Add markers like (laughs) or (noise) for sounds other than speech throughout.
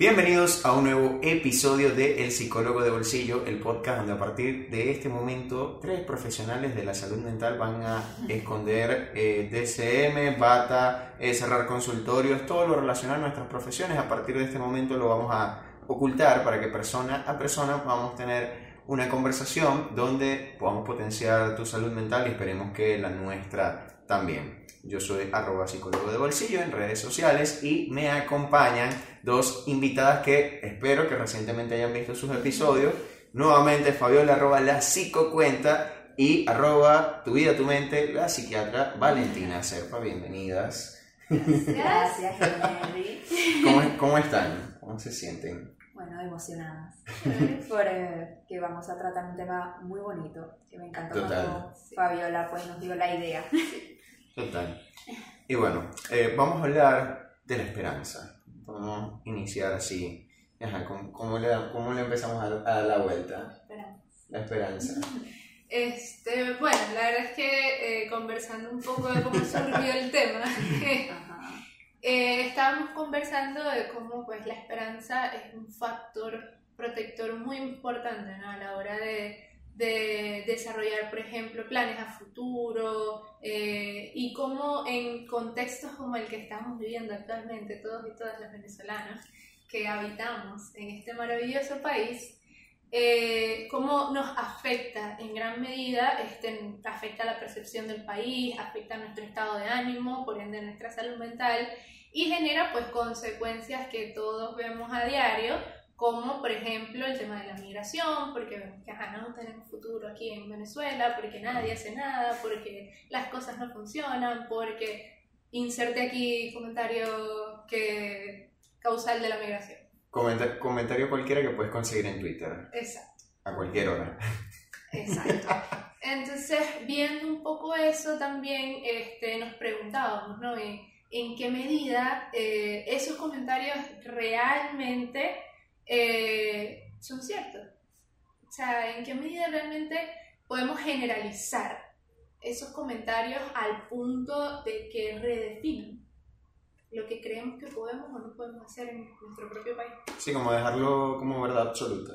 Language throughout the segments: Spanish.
Bienvenidos a un nuevo episodio de El Psicólogo de Bolsillo, el podcast donde a partir de este momento tres profesionales de la salud mental van a esconder eh, DCM, bata, eh, cerrar consultorios, todo lo relacionado a nuestras profesiones. A partir de este momento lo vamos a ocultar para que persona a persona podamos tener una conversación donde podamos potenciar tu salud mental y esperemos que la nuestra también. Yo soy arroba psicólogo de bolsillo en redes sociales y me acompañan dos invitadas que espero que recientemente hayan visto sus episodios. Nuevamente Fabiola arroba la psicocuenta y arroba tu vida, tu mente, la psiquiatra Valentina Serpa. Bienvenidas. Gracias, (laughs) Henry. ¿Cómo, ¿Cómo están? ¿Cómo se sienten? Bueno, emocionadas por eh, que vamos a tratar un tema muy bonito, que me encantó Total. cuando Fabiola pues, nos dio la idea. Total. Y bueno, eh, vamos a hablar de la esperanza. Vamos a iniciar así. Ajá, ¿cómo, cómo le, cómo le empezamos a, a dar la vuelta? Espera. La esperanza. Este, bueno, la verdad es que eh, conversando un poco de cómo surgió el tema, (laughs) Ajá. eh, estábamos conversando de cómo pues la esperanza es un factor protector muy importante ¿no? a la hora de, de desarrollar, por ejemplo, planes a futuro eh, y cómo en contextos como el que estamos viviendo actualmente, todos y todas los venezolanos que habitamos en este maravilloso país, eh, cómo nos afecta en gran medida, este, afecta la percepción del país, afecta nuestro estado de ánimo, por ende nuestra salud mental y genera pues consecuencias que todos vemos a diario, como por ejemplo el tema de la migración, porque vemos que ajá, no tenemos futuro aquí en Venezuela, porque nadie hace nada, porque las cosas no funcionan, porque inserte aquí comentario que causal de la migración. Comenta- comentario cualquiera que puedes conseguir en Twitter, Exacto. a cualquier hora. Exacto. Entonces, viendo un poco eso también, este, nos preguntábamos, ¿no? ¿En, en qué medida eh, esos comentarios realmente eh, son ciertos? O sea, ¿en qué medida realmente podemos generalizar esos comentarios al punto de que redefinen lo que creemos que podemos o no podemos hacer en nuestro propio país? Sí, como dejarlo como verdad absoluta.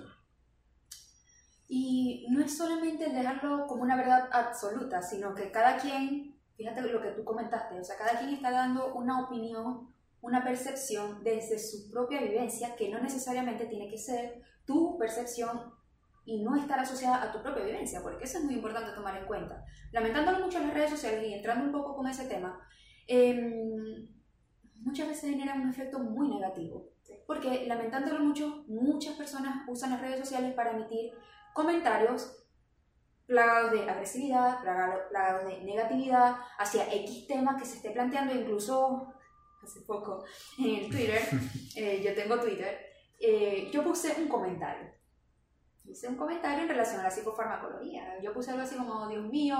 Y no es solamente dejarlo como una verdad absoluta, sino que cada quien, fíjate lo que tú comentaste, o sea, cada quien está dando una opinión, una percepción desde su propia vivencia, que no necesariamente tiene que ser tu percepción y no estar asociada a tu propia vivencia, porque eso es muy importante tomar en cuenta. Lamentándolo mucho en las redes sociales y entrando un poco con ese tema, em, muchas veces genera un efecto muy negativo. Porque lamentándolo mucho, muchas personas usan las redes sociales para emitir comentarios plagados de agresividad, plagado- plagados de negatividad hacia X tema que se esté planteando, incluso hace poco en el Twitter, (laughs) eh, yo tengo Twitter, eh, yo puse un comentario. Hice un comentario en relación a la psicofarmacología. Yo puse algo así como, Dios mío,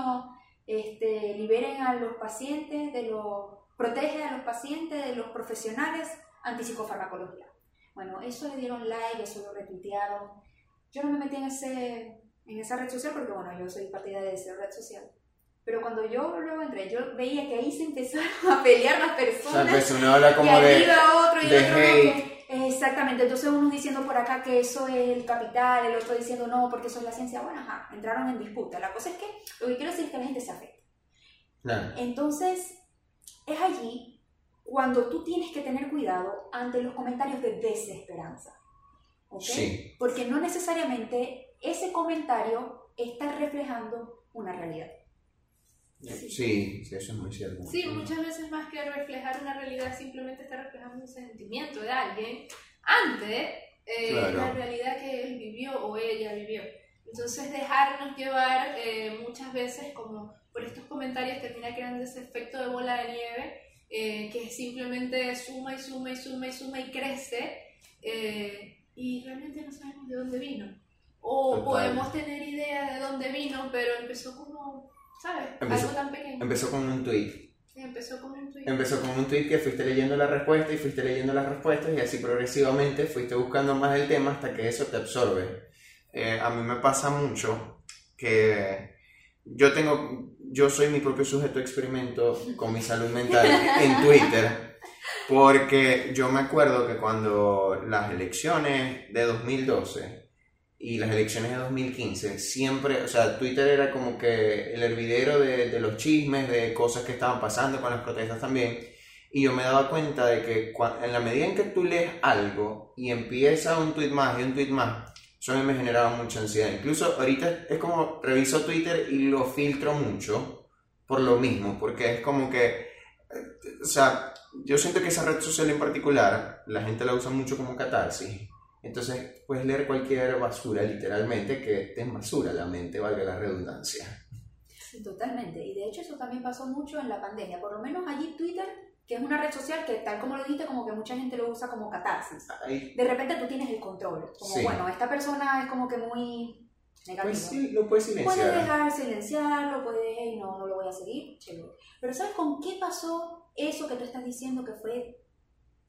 este, liberen a los pacientes de los, protege a los pacientes de los profesionales antipsicofarmacología. Bueno, eso le dieron like, eso lo retuitearon. Yo no me metí en, ese, en esa red social porque, bueno, yo soy partidaria de esa red social. Pero cuando yo luego entré, yo veía que ahí se empezaron (laughs) a pelear las O sea, personas. empezó uno habla como y de... otro y de otro no, hate. que- Exactamente, entonces uno diciendo por acá que eso es el capital, el otro diciendo no, porque eso es la ciencia. Bueno, ajá, entraron en disputa. La cosa es que lo que quiero decir es que la gente se afecta. Claro. Entonces, es allí cuando tú tienes que tener cuidado ante los comentarios de desesperanza. ¿ok? Sí. Porque no necesariamente ese comentario está reflejando una realidad. Sí, sí, eso es muy cierto. Sí, muchas veces más que reflejar una realidad, simplemente está reflejando un sentimiento de alguien ante eh, Claro. la realidad que él vivió o ella vivió. Entonces dejarnos llevar eh, muchas veces como por estos comentarios termina creando ese efecto de bola de nieve eh, que simplemente suma y suma y suma y suma y crece eh, y realmente no sabemos de dónde vino. O Total. podemos tener idea de dónde vino, pero empezó como, ¿sabes? Empezó- Algo tan pequeño. Empezó con un tweet. Sí, empezó como un tweet. Empezó con un tweet que fuiste leyendo la respuesta y fuiste leyendo las respuestas y así progresivamente fuiste buscando más el tema hasta que eso te absorbe. Eh, a mí me pasa mucho que yo tengo, yo soy mi propio sujeto de experimento con mi salud mental (laughs) en Twitter Porque yo me acuerdo que cuando las elecciones de 2012 y las elecciones de 2015, siempre, o sea, Twitter era como que el hervidero de, de los chismes, de cosas que estaban pasando con las protestas también. Y yo me daba cuenta de que cua- en la medida en que tú lees algo y empieza un tweet más y un tweet más, eso a mí me generaba mucha ansiedad. Incluso ahorita es como reviso Twitter y lo filtro mucho por lo mismo, porque es como que, eh, o sea, yo siento que esa red social en particular, la gente la usa mucho como catarsis. Entonces puedes leer cualquier basura, literalmente, que te basura la mente, valga la redundancia. Sí, totalmente. Y de hecho eso también pasó mucho en la pandemia. Por lo menos allí Twitter, que es una red social que tal como lo dijiste, como que mucha gente lo usa como catarsis. Ay, De repente tú tienes el control. Como, Sí. bueno, esta persona es como que muy negativa. pues sí, lo puedes Puedes silenciar. dejar silenciarlo, puedes, "Hey, no, no lo voy a seguir, chévere. Pero ¿sabes con qué pasó eso que tú estás diciendo que fue,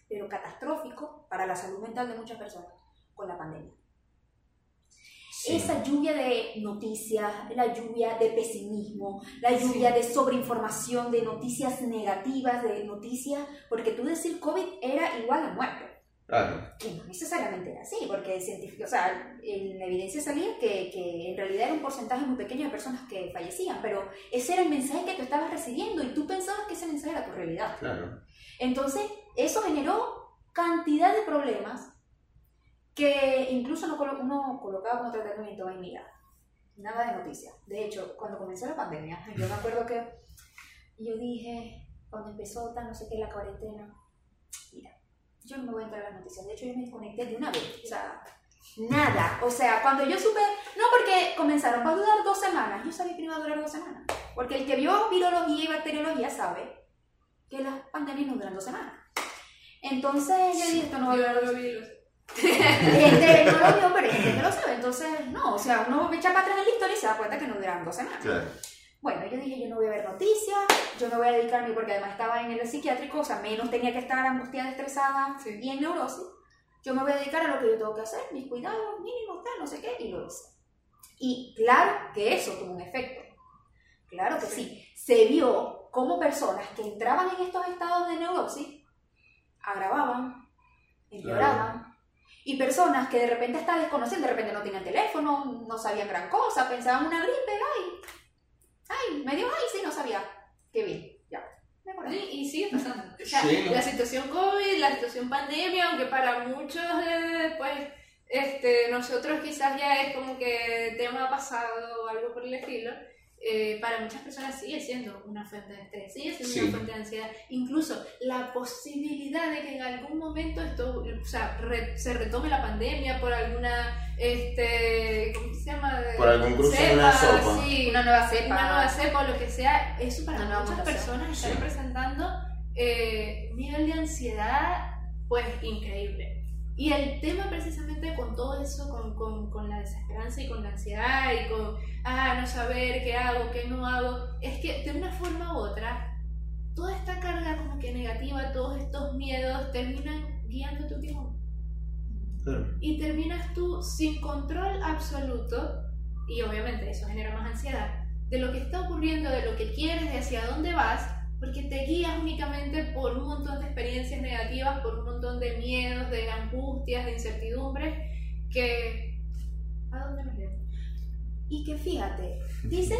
pero catastrófico para la salud mental de muchas personas? Con la pandemia. Sí. Esa lluvia de noticias, la lluvia de pesimismo, la lluvia de sobreinformación, de noticias negativas, de noticias, porque tú decir COVID era igual a muerte Claro, que no necesariamente era así, porque científico, o sea, en la evidencia salía que, que en realidad era un porcentaje muy pequeño de personas que fallecían, pero ese era el mensaje que tú estabas recibiendo y tú pensabas que ese mensaje era tu realidad. claro. Entonces, eso generó cantidad de problemas que incluso no colo- uno colocaba como tratamiento, ay, mira, nada de noticias. De hecho, cuando comenzó la pandemia, yo me acuerdo que yo dije, cuando empezó tan no sé qué la cuarentena, mira, yo no me voy a entrar a las noticias. De hecho, yo me desconecté de una vez. O sea, nada. O sea, cuando yo supe, no porque comenzaron, va a durar dos semanas. Yo sabía que no iba a durar dos semanas. Porque el que vio virología y bacteriología sabe que las pandemias no duran dos semanas. Entonces yo dije, esto no va a durar no dos lo Gente no lo vio, pero hay gente que lo sabe. Entonces, no, o sea, uno echa para atrás en la historia y se da cuenta que no duran dos semanas. Claro. Bueno, yo dije, yo no voy a ver noticias, yo me voy a dedicarme, porque además estaba en el psiquiátrico, o sea, menos tenía que estar angustiada, estresada Sí. y en neurosis. Yo me voy a dedicar a lo que yo tengo que hacer, mis cuidados mínimos, tal, no sé qué, y lo hice. Y claro que eso tuvo un efecto. Claro que sí. Se vio como personas que entraban en estos estados de neurosis agravaban, empeoraban. Y personas que de repente hasta desconocían, de repente no tenían teléfono, no sabían gran cosa, pensaban una gripe, ay, ay, me dio, ay, sí, no sabía. Qué bien, ya. Sí, y sigue pasando. O sea, Sí. la situación COVID, la situación pandemia, aunque para muchos, eh, pues, este, nosotros quizás ya es como que tema pasado o algo por el estilo, eh, para muchas personas sigue siendo una fuente de estrés, sigue siendo Sí. una fuente de ansiedad. Incluso la posibilidad de que en algún momento esto, o sea, re- se retome la pandemia por alguna, este, ¿cómo se llama? Por algún cruce de una Cepa, sopa. sí, Una nueva cepa. una nueva cepa o lo que sea, eso para Una muchas personas está Sí. representando eh, un nivel de ansiedad pues increíble. Y el tema precisamente con todo eso, con, con, con la desesperanza y con la ansiedad y con, ah, no saber qué hago, qué no hago, es que de una forma u otra, toda esta carga como que negativa, todos estos miedos terminan guiando tu timón Claro. y terminas tú sin control absoluto, y obviamente eso genera más ansiedad, de lo que está ocurriendo, de lo que quieres, de hacia dónde vas, porque te guías únicamente por un montón de experiencias negativas, por un montón de miedos, de angustias, de incertidumbres, que... ¿A dónde nos llevan? Y que fíjate, dice,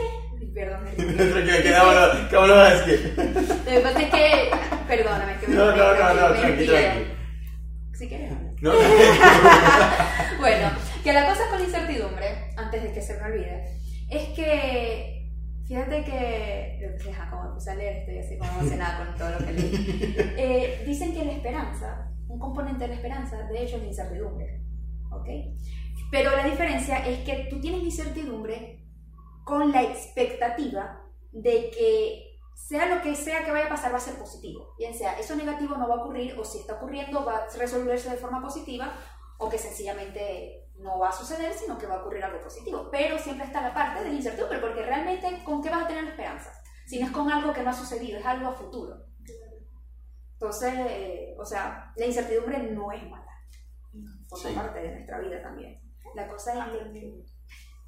perdón, me (laughs) vámonos, que vámonos a decir. Lo que pasa es que, perdóname, que me No, no, no, no, me- me tranqui, impide. tranqui. Si quieres. No, (laughs) Bueno, que la cosa con la incertidumbre, antes de que se me olvide, es que, fíjate que, como me puse a leer, estoy así como emocionada con todo lo que leí. (laughs) Eh, dicen que la esperanza, un componente de la esperanza, de hecho, es la incertidumbre, ¿ok? Pero la diferencia es que tú tienes incertidumbre con la expectativa de que sea lo que sea que vaya a pasar va a ser positivo. Bien sea, eso negativo no va a ocurrir o si está ocurriendo va a resolverse de forma positiva o que sencillamente no va a suceder, sino que va a ocurrir algo positivo. Pero siempre está la parte de la incertidumbre, porque realmente ¿con qué vas a tener la esperanza? Si no es con algo que no ha sucedido, es algo a futuro. Entonces, eh, o sea, la incertidumbre no es mala. Forma Sí. parte de nuestra vida también. La cosa es que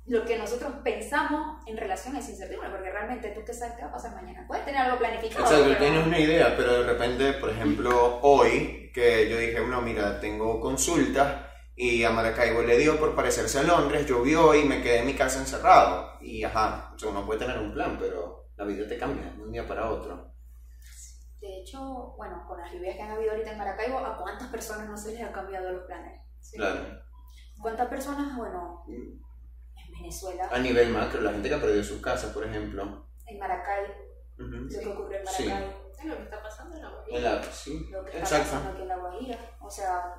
lo que nosotros pensamos en relación a esa incertidumbre, porque realmente tú qué sabes qué va a pasar mañana. Puedes tener algo planificado. Exacto, pero- tienes una idea, pero de repente, por ejemplo, hoy que yo dije, no, mira, tengo consultas y a Maracaibo le dio por parecerse a Londres, llovió y me quedé en mi casa encerrado. Y ajá, o sea, uno puede tener un plan, pero la vida te cambia de un día para otro. De hecho, bueno, con las lluvias que han habido ahorita en Maracaibo, ¿a cuántas personas no se les ha cambiado los planes? Sí. Claro. ¿Cuántas personas, bueno, en Venezuela, A nivel macro, la gente que ha perdido sus casas, por ejemplo. en Maracay, Ujú. lo que ocurrió en Sí. Maracay, Es lo que está pasando en la Guajira. En la- sí, lo que está exacto. pasando aquí en La Guajira. O sea,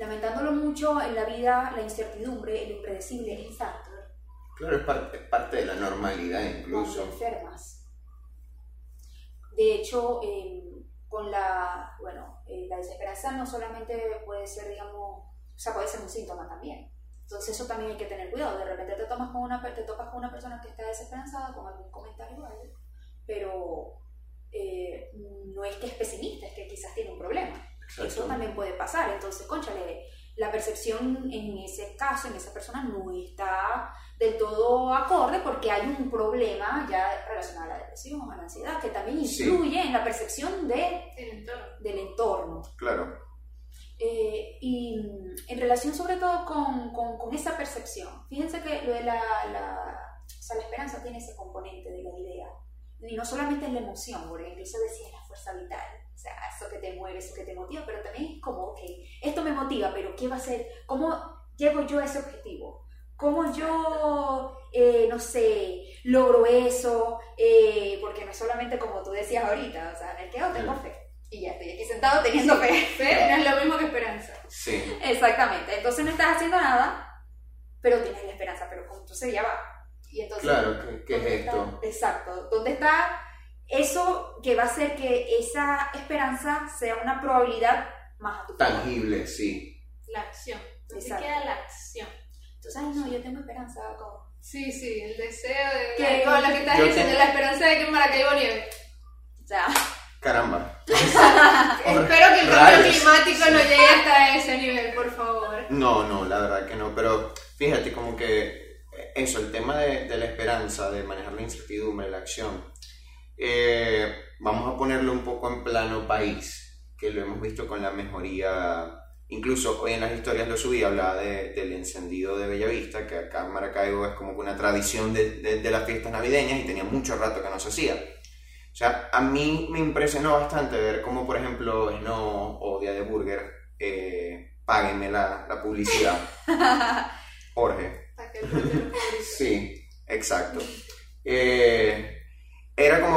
lamentándolo mucho en la vida, la incertidumbre, el impredecible es factor. Claro, es parte, es parte de la normalidad cuando incluso. enfermas. De hecho, eh, con la, bueno, eh, la desesperanza no solamente puede ser, digamos, o sea, puede ser un síntoma también. Entonces eso también hay que tener cuidado. De repente te, tomas con una, te topas con una persona que está desesperanzada con algún comentario o algo, pero eh, no es que es pesimista, es que quizás tiene un problema. Eso también puede pasar. Entonces, conchale, la percepción en ese caso, en esa persona, no está del todo acorde porque hay un problema ya relacionado a la depresión, a la ansiedad, que también Sí. influye en la percepción de, entorno. del entorno. Claro. Eh, y en relación sobre todo con, con, con esa percepción, fíjense que lo de la, la, o sea, la esperanza tiene ese componente de la idea. Y no solamente es la emoción, porque incluso decía la fuerza vital, o sea, eso que te mueve, eso que te motiva, pero también es como, ok, esto me motiva, pero ¿qué va a ser? ¿Cómo llego yo a ese objetivo? ¿Cómo yo, eh, no sé, logro eso? Eh, porque no es solamente como tú decías ahorita, o sea, en el que oh, tengo fe. Y ya estoy aquí sentado teniendo fe. (laughs) Fe no es lo mismo que esperanza. Sí. Exactamente. Entonces no estás haciendo nada, pero tienes la esperanza. Pero entonces ya va. Y entonces, Claro, ¿qué, qué ¿dónde es esto? está? Exacto. ¿Dónde está eso que va a hacer que esa esperanza sea una probabilidad más a tu favor? Tangible, sí. La acción. ¿Dónde Exacto. queda la acción? Entonces, ay, no, yo tengo esperanza. Como... Sí, sí, el deseo de... Que- Como lo que estás Yo diciendo, tengo- la esperanza de que en Maracaibo nieve. Sea, Caramba. (laughs) Espero que el cambio climático no llegue hasta ese nivel, por favor. No, no, la verdad que no. Pero fíjate, como que eso, el tema de, de la esperanza, de manejar la incertidumbre, la acción, eh, vamos a ponerlo un poco en plano país, que lo hemos visto con la mejoría. Incluso hoy en las historias lo subí, hablaba de- del encendido de Bellavista, que acá en Maracaibo es como una tradición de, de- de las fiestas navideñas y tenía mucho rato que no se hacía. O sea, a mí me impresionó bastante ver cómo, por ejemplo, Snow o Día de Burger, eh, páguenme la, la publicidad. (laughs) Jorge. Sí, exacto. Eh,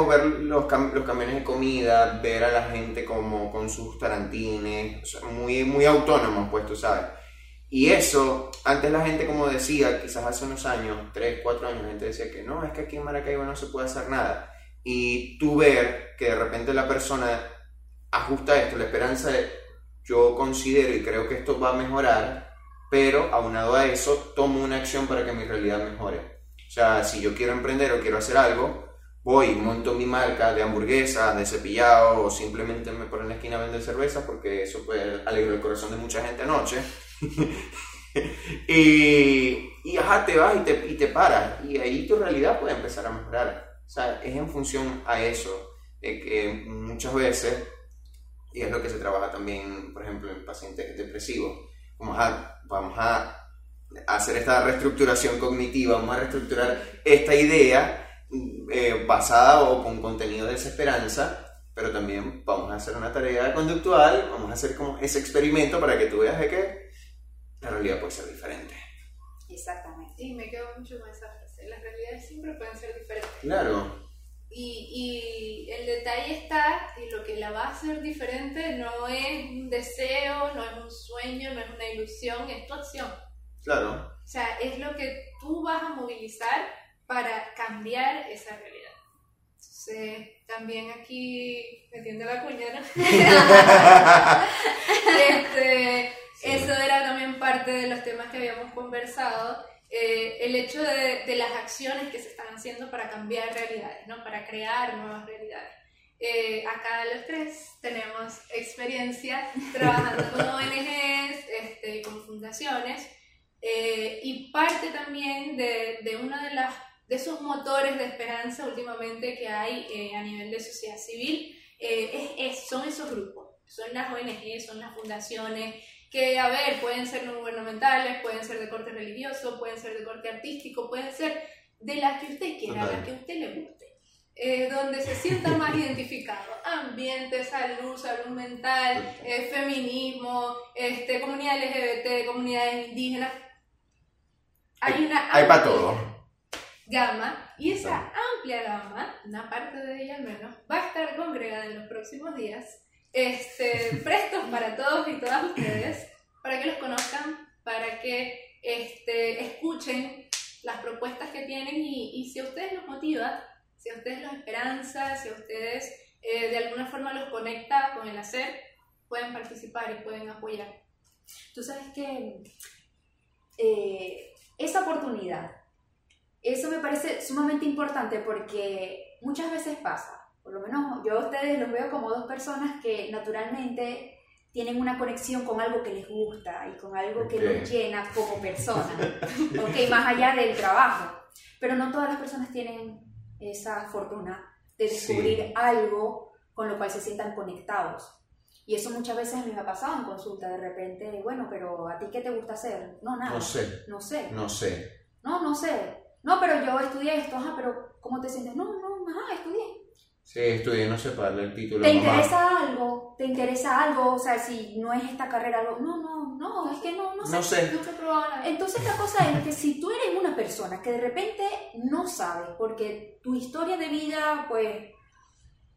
ver los, cam- los camiones de comida, ver a la gente como con sus tarantines, muy, muy autónomos, pues tú sabes. Y eso, antes la gente como decía, quizás hace unos años, 3, 4 años, la gente decía que no, es que aquí en Maracaibo no se puede hacer nada. Y tú ver que de repente la persona ajusta esto, la esperanza de yo considero y creo que esto va a mejorar, pero aunado a eso, tomo una acción para que mi realidad mejore. O sea, si yo quiero emprender o quiero hacer algo, voy, monto mi marca de hamburguesas, de cepillado, o simplemente me pongo en la esquina a vender cerveza, porque eso puede alegrar el corazón de mucha gente anoche. (laughs) y, y ajá, te vas y te, y te paras, y ahí tu realidad puede empezar a mejorar. O sea, es en función a eso, de que muchas veces, y es lo que se trabaja también, por ejemplo, en pacientes depresivos, como ajá, vamos a hacer esta reestructuración cognitiva, vamos a reestructurar esta idea eh, basada o con contenido de desesperanza, pero también vamos a hacer una tarea conductual, vamos a hacer como ese experimento para que tú veas de que la realidad puede ser diferente. exactamente. Y me quedo mucho con esa frase. Las realidades siempre pueden ser diferentes. Claro, Y, y el detalle está, y lo que la va a hacer diferente no es un deseo, no es un sueño, no es una ilusión, es tu acción. claro. O sea, es lo que tú vas a movilizar para cambiar esa realidad. Entonces, también aquí metiendo la cuña, ¿no? (laughs) Este, Sí. Eso era también parte de los temas que habíamos conversado. eh, el hecho de, de las acciones que se están haciendo para cambiar realidades, ¿no? para crear nuevas realidades. Eh, acá los tres tenemos experiencia trabajando con ONGs este, y con fundaciones Eh, y parte también de, de uno de, las, de esos motores de esperanza últimamente que hay eh, a nivel de sociedad civil eh, es, es, son esos grupos, son las ONG, son las fundaciones, que, a ver, pueden ser no gubernamentales, pueden ser de corte religioso, pueden ser de corte artístico, pueden ser de las que usted quiera, las que a usted le guste. Eh, donde se sienta más (laughs) identificado. Ambiente, salud, salud mental, eh, feminismo, este, comunidad LGBT, comunidades indígenas. Hay una Hay para todo. Gama y esa amplia gama, una parte de ella al menos, va a estar congregada en los próximos días, este, (laughs) prestos para todos y todas ustedes, para que los conozcan, para que este, escuchen las propuestas que tienen y, y si a ustedes los motiva, si a ustedes los esperanza, si a ustedes eh, de alguna forma los conecta con el hacer, pueden participar y pueden apoyar. Tú sabes que eh, esa oportunidad, eso me parece sumamente importante porque muchas veces pasa, por lo menos yo a ustedes los veo como dos personas que naturalmente tienen una conexión con algo que les gusta y con algo que los llena como personas, (laughs) ok, más allá del trabajo. Pero no todas las personas tienen esa fortuna de Sí. descubrir algo con lo cual se sientan conectados. Y eso muchas veces a mí me ha pasado en consulta, de repente, bueno, pero ¿a ti qué te gusta hacer? No, nada. No sé, No sé. no sé. No, no sé. No, pero yo estudié esto, ajá, pero ¿cómo te sientes? No, no, ajá, estudié. Sí, estudié, no sé, para darle el título. ¿Te mamá. interesa algo? ¿Te interesa algo? O sea, si no es esta carrera, algo. No, no, no, es que no, no sé. No sé. Nada. Entonces la cosa es que si tú eres una persona que de repente no sabes, porque tu historia de vida, pues,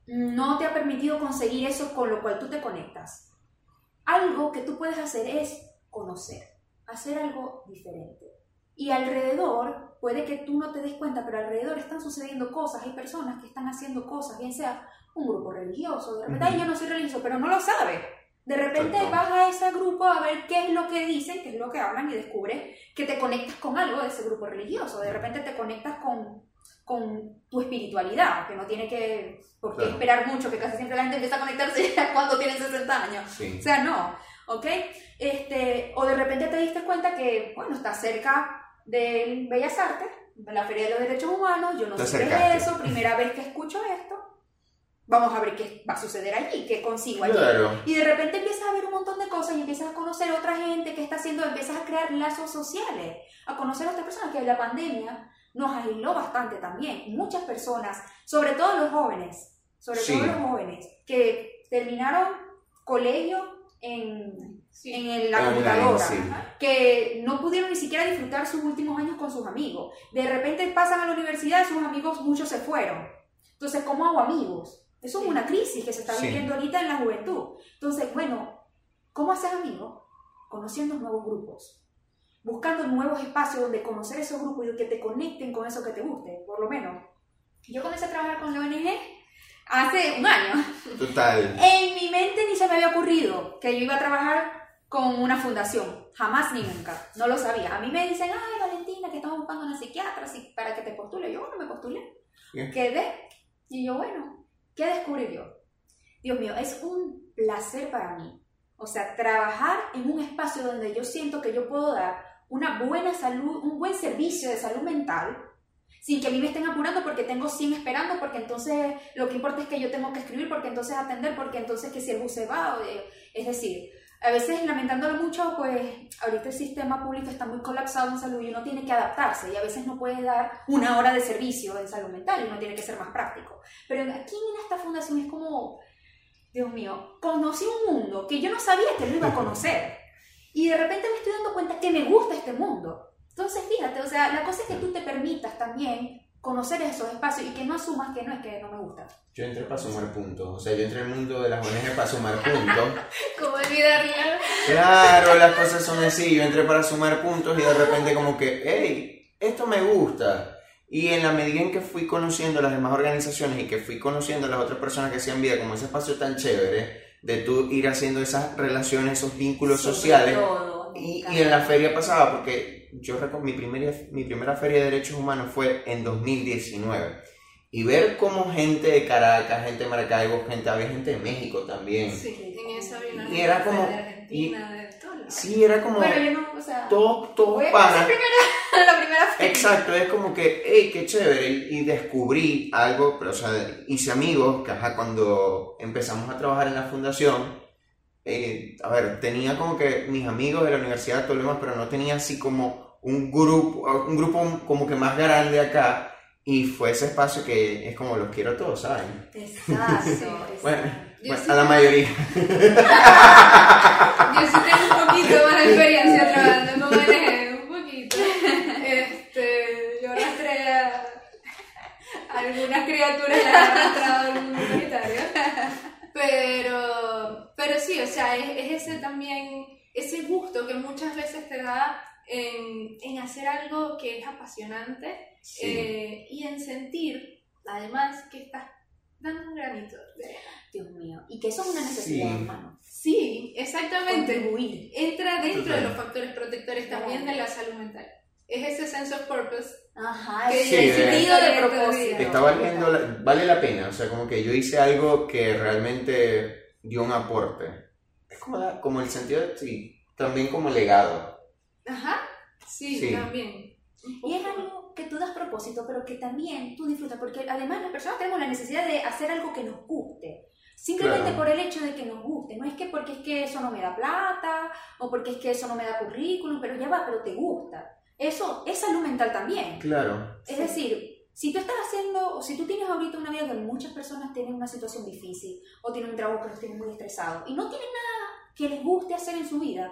no te ha permitido conseguir eso con lo cual tú te conectas, algo que tú puedes hacer es conocer, hacer algo diferente. Y alrededor, puede que tú no te des cuenta, pero alrededor están sucediendo cosas, hay personas que están haciendo cosas, bien sea un grupo religioso, de repente, Ujú. "Ay, yo no soy religioso, pero no lo sabe. De repente Exacto. vas a ese grupo a ver qué es lo que dicen, qué es lo que hablan y descubres que te conectas con algo de ese grupo religioso. De repente te conectas con, con tu espiritualidad, que no tiene que por qué Claro. esperar mucho, que casi siempre la gente empieza a conectarse (laughs) cuando tienen 60 años. Sí. O sea, no, ¿ok? Este, o de repente te diste cuenta que, bueno, estás cerca del Bellas Artes, de la Feria de los Derechos Humanos, yo no Te sé qué es eso, primera vez que escucho esto, vamos a ver qué va a suceder allí, qué consigo allí. Claro. Y de repente empiezas a ver un montón de cosas y empiezas a conocer a otra gente que está haciendo, empiezas a crear lazos sociales, a conocer a otras personas, que la pandemia nos aisló bastante también. Muchas personas, sobre todo los jóvenes, sobre Sí. todo los jóvenes, que terminaron colegio en, Sí. en la Online, computadora, sí. que no pudieron ni siquiera disfrutar sus últimos años con sus amigos. De repente pasan a la universidad, sus amigos muchos se fueron. Entonces, ¿cómo hago amigos? Eso es Sí. una crisis que se está Sí. viviendo ahorita en la juventud. Entonces, bueno, ¿cómo hacer amigos? Conociendo nuevos grupos, buscando nuevos espacios donde conocer esos grupos y que te conecten con eso que te guste, por lo menos. Yo comencé a trabajar con la ONG hace un año. Total. En mi mente ni se me había ocurrido que yo iba a trabajar con una fundación. Jamás ni nunca. No lo sabía. A mí me dicen, ay, Valentina, que estamos buscando una psiquiatra así, para que te postule. Yo, bueno, me postulé. Quedé. Y yo, bueno, ¿qué descubrí yo? Dios mío, es un placer para mí. O sea, trabajar en un espacio donde yo siento que yo puedo dar una buena salud, un buen servicio de salud mental, sin que a mí me estén apurando porque tengo 100 esperando, porque entonces lo que importa es que yo tengo que escribir, porque entonces atender, porque entonces que si el bus se va, de- es decir, a veces lamentándolo mucho, pues ahorita el sistema público está muy colapsado en salud y uno tiene que adaptarse y a veces no puede dar una hora de servicio en salud mental y uno tiene que ser más práctico. Pero aquí en esta fundación es como, Dios mío, conocí un mundo que yo no sabía que lo iba a conocer y de repente me estoy dando cuenta que me gusta este mundo. Entonces, fíjate, o sea, la cosa es que tú te permitas también conocer esos espacios y que no asumas que no es que no me gusta. Yo entré para sumar puntos. O sea, yo entré en el mundo de las ONG para sumar puntos. (laughs) ¿Cómo olvidarla? Claro, las cosas son así. Yo entré para sumar puntos y de repente como que, hey, esto me gusta. Y en la medida en que fui conociendo las demás organizaciones y que fui conociendo a las otras personas que hacían vida como ese espacio tan chévere, de tú ir haciendo esas relaciones, esos vínculos Sobre sociales. todo, Y, y en la feria pasaba, porque yo recuerdo, mi primera, mi primera feria de derechos humanos fue en 2019. Y ver cómo gente de Caracas, gente de Maracaibo, gente, había gente de México también. Sí, en esa una Y era como- de Argentina, de todos lados. Sí, era como Bueno, yo no, o sea... todo Voy a panas. esa primera, (laughs) la primera feria. Exacto, es como que, hey, qué chévere, y y descubrí algo, pero, o sea, hice amigos, que ajá, cuando empezamos a trabajar en la fundación, eh, a ver, tenía como que mis amigos de la universidad, todo lo demás, pero no tenía así como un grupo, un grupo como que más grande acá, y fue ese espacio que es como los quiero a todos, ¿saben? Exacto. (laughs) Bueno, bueno, sí a la mayoría. (laughs) Yo sí tengo un poquito más de experiencia trabajando con ONG, un poquito. Este, yo arrastré a algunas criaturas, las he arrastrado al mundo humanitario. Pero, pero sí, o sea, es, es ese también, ese gusto que muchas veces te da en, en hacer algo que es apasionante Sí. eh, y en sentir, además, que estás dando un granito de arena. Dios mío. Y que eso es una necesidad, Sí. hermano. Sí, exactamente. Contribuir. entra dentro Total. de los factores protectores también de la salud mental. Es ese sense of purpose. Ajá, Que el sí, sentido de eh, propósito. Está valiendo, la- vale la pena, o sea, como que yo hice algo que realmente dio un aporte. Es como, la- como el sentido de, sí, también como legado. Ajá. Sí, Sí. también. Y es algo que tú das propósito, pero que también tú disfrutas, porque además las personas tenemos la necesidad de hacer algo que nos guste. Simplemente Claro. por el hecho de que nos guste. No es que porque es que eso no me da plata, o porque es que eso no me da currículum, pero ya va, pero te gusta. Eso es salud mental también. Claro. Es decir, si tú estás haciendo, o si tú tienes ahorita una vida que muchas personas tienen una situación difícil, o tienen un trabajo que los tiene muy estresados, y no tienen nada que les guste hacer en su vida,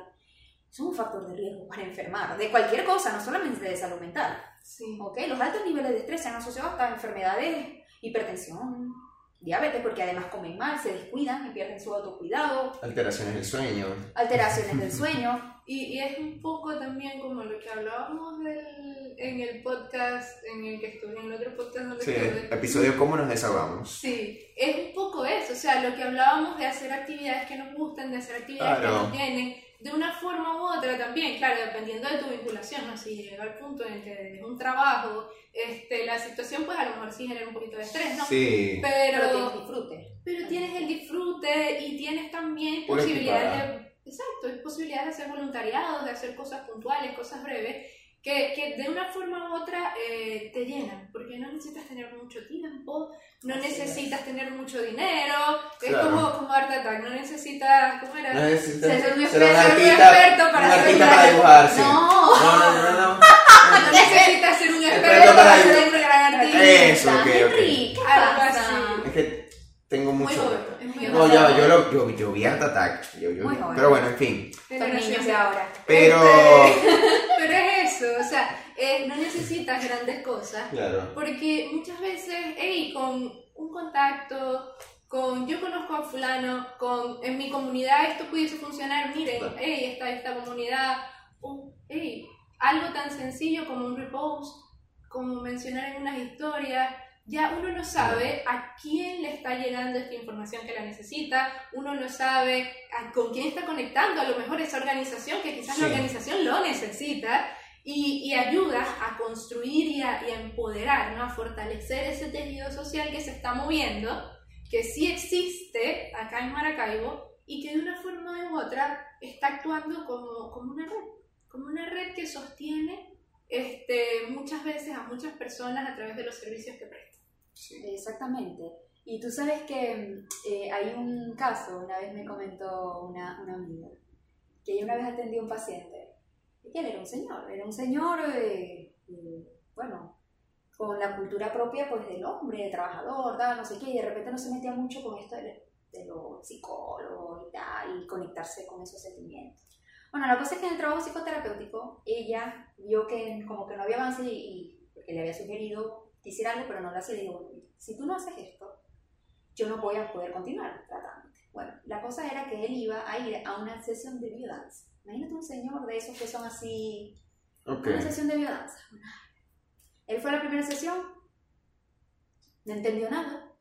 es un factor de riesgo para enfermar, de cualquier cosa, no solamente de salud mental. Sí. ¿ok? Los altos niveles de estrés se han asociado hasta a enfermedades, hipertensión, diabetes, porque además comen mal, se descuidan y pierden su autocuidado, Alteraciones del sueño. alteraciones del (laughs) sueño. Y, y es un poco también como lo que hablábamos del, en el podcast, en el que estuve, en el otro podcast donde Sí, estuve. episodio ¿Cómo nos desahogamos? Sí, es un poco eso, o sea, lo que hablábamos de hacer actividades que nos gustan, de hacer actividades Claro. que nos llenen, de una forma u otra también, claro, dependiendo de tu vinculación, ¿no? Si llega al punto en que es un trabajo, este, la situación pues a lo mejor sí genera un poquito de estrés, ¿no? Sí. Pero Pero, tienes disfrute. pero tienes el disfrute y tienes también posibilidades equipada. de, exacto, hay posibilidades de hacer voluntariados, de hacer cosas puntuales, cosas breves, que, que de una forma u otra eh, te llenan, porque no necesitas tener mucho tiempo, no Así necesitas tener mucho dinero, es como, como Art Attack, no necesitas, ¿cómo era? No necesitas Ser un ser un experto, artista, experto para un hacer artista un para dibujar, sí. No. No, no, no, no. No necesitas ser un Experto para ser un gran artista. Eso, ok, ok. Henry, ¿qué Algo pasa? así. Es que tengo Muy mucho... joven, es muy No, ya, yo, lo, yo, yo vi Art Attack. Yo, yo Muy vi- joven. Pero bueno, en fin. Son niños de ahora. Pero... (laughs) Eso, o sea, eh, no necesitas grandes cosas, Claro. porque muchas veces, hey, con un contacto, con yo conozco a fulano, con en mi comunidad esto pudiese funcionar, miren, Claro. hey, está esta comunidad, o, hey, algo tan sencillo como un repost, como mencionar en unas historias, ya uno no sabe a quién le está llegando esta información que la necesita, uno no sabe a- con quién está conectando, a lo mejor esa organización que quizás la Sí. organización lo necesita y, y ayuda a construir y a, y a empoderar, ¿no? a fortalecer ese tejido social que se está moviendo, que sí existe acá en Maracaibo y que de una forma u otra está actuando como, como una red, como una red que sostiene este, muchas veces a muchas personas a través de los servicios que prestan. Sí. Exactamente. Y tú sabes que eh, hay un caso, una vez me comentó una, una amiga, que ella una vez atendió a un paciente, y él era un señor, era un señor, eh, eh, bueno, con la cultura propia pues del hombre, trabajador, tal, no sé qué, y de repente no se metía mucho con esto de, de los psicólogos y tal, y conectarse con esos sentimientos. Bueno, la cosa es que en el trabajo psicoterapéutico ella vio que como que no había avance y, y porque le había sugerido que hiciera algo, pero no lo hacía. Y digo, "Mira, si tú no haces esto, yo no voy a poder continuar tratándote. Bueno, la cosa era que él iba a ir a una sesión de biodanza. Imagínate un señor de esos que son así, Ok. una sesión de biodanza. Él fue a la primera sesión, no entendió nada.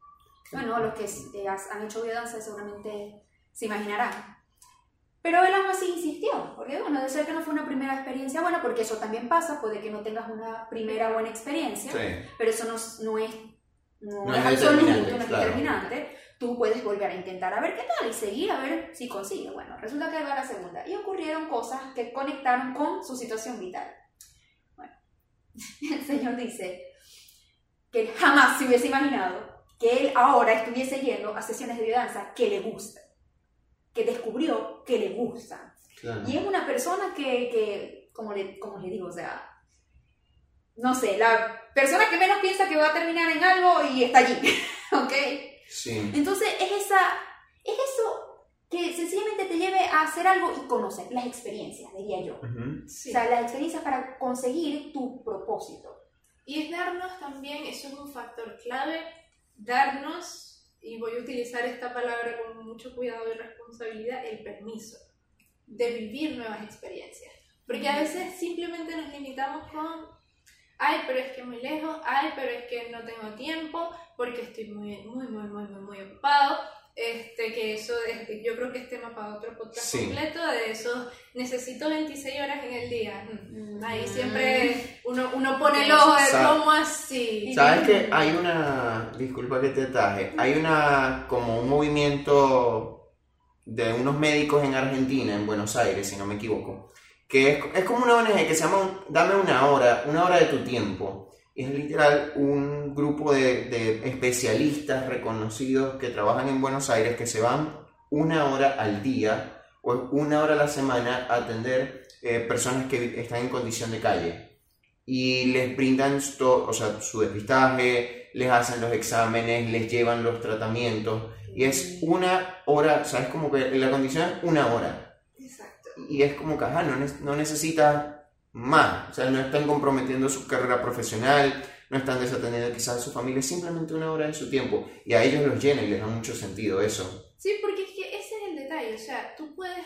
Bueno, los que eh, han hecho biodanza seguramente se imaginarán. Pero él aún así insistió, porque bueno, debe ser que no fue una primera experiencia buena, porque eso también pasa, puede que no tengas una primera buena experiencia, Sí. pero eso no, es- no es, no No es es absoluto, determinante, no es claro. determinante. Tú puedes volver a intentar a ver qué tal y seguir a ver si consigue. Bueno, resulta que va a la segunda y ocurrieron cosas que conectaron con su situación vital. Bueno, (laughs) el Señor dice que él jamás se hubiese imaginado que él ahora estuviese yendo a sesiones de biodanza que le gustan, que descubrió que le gustan. Y es una persona que, que como, le, como le digo, o sea, no sé, la persona que menos piensa que va a terminar en algo y está allí, (laughs) ¿ok? Sí. Entonces es esa, es eso que sencillamente te lleve a hacer algo y conocer las experiencias, diría yo. Ujú. O sea, las experiencias para conseguir tu propósito. Y es darnos también, eso es un factor clave, darnos, y voy a utilizar esta palabra con mucho cuidado y responsabilidad, el permiso de vivir nuevas experiencias. Porque a veces simplemente nos limitamos con, ay, pero es que muy lejos, ay, pero es que no tengo tiempo, porque estoy muy, muy, muy, muy, muy, muy ocupado. Este, que eso es, yo creo que es tema para otro podcast Sí. completo, de eso, necesito 26 horas en el día. Mm, Ahí siempre uno, uno pone el ojo de cómo así. ¿Sabes que hay una, disculpa que te ataje, hay una, como un movimiento de unos médicos en Argentina, en Buenos Aires, si no me equivoco, que es, es como una ONG que se llama Dame una hora, una hora de tu tiempo. Es literal un grupo de, especialistas reconocidos que trabajan en Buenos Aires que se van una hora al día o una hora a la semana a atender eh, personas que están en condición de calle y les brindan o sea, su depistaje, les hacen los exámenes, les llevan los tratamientos y es una hora, o sea, es como que la condición una hora. Y es como que ajá, no, ne- no necesita más, o sea, no están comprometiendo su carrera profesional, no están desatendiendo quizás a su familia, es simplemente una hora de su tiempo y a ellos los llena y les da mucho sentido eso. Sí, porque es que ese es el detalle, o sea, tú puedes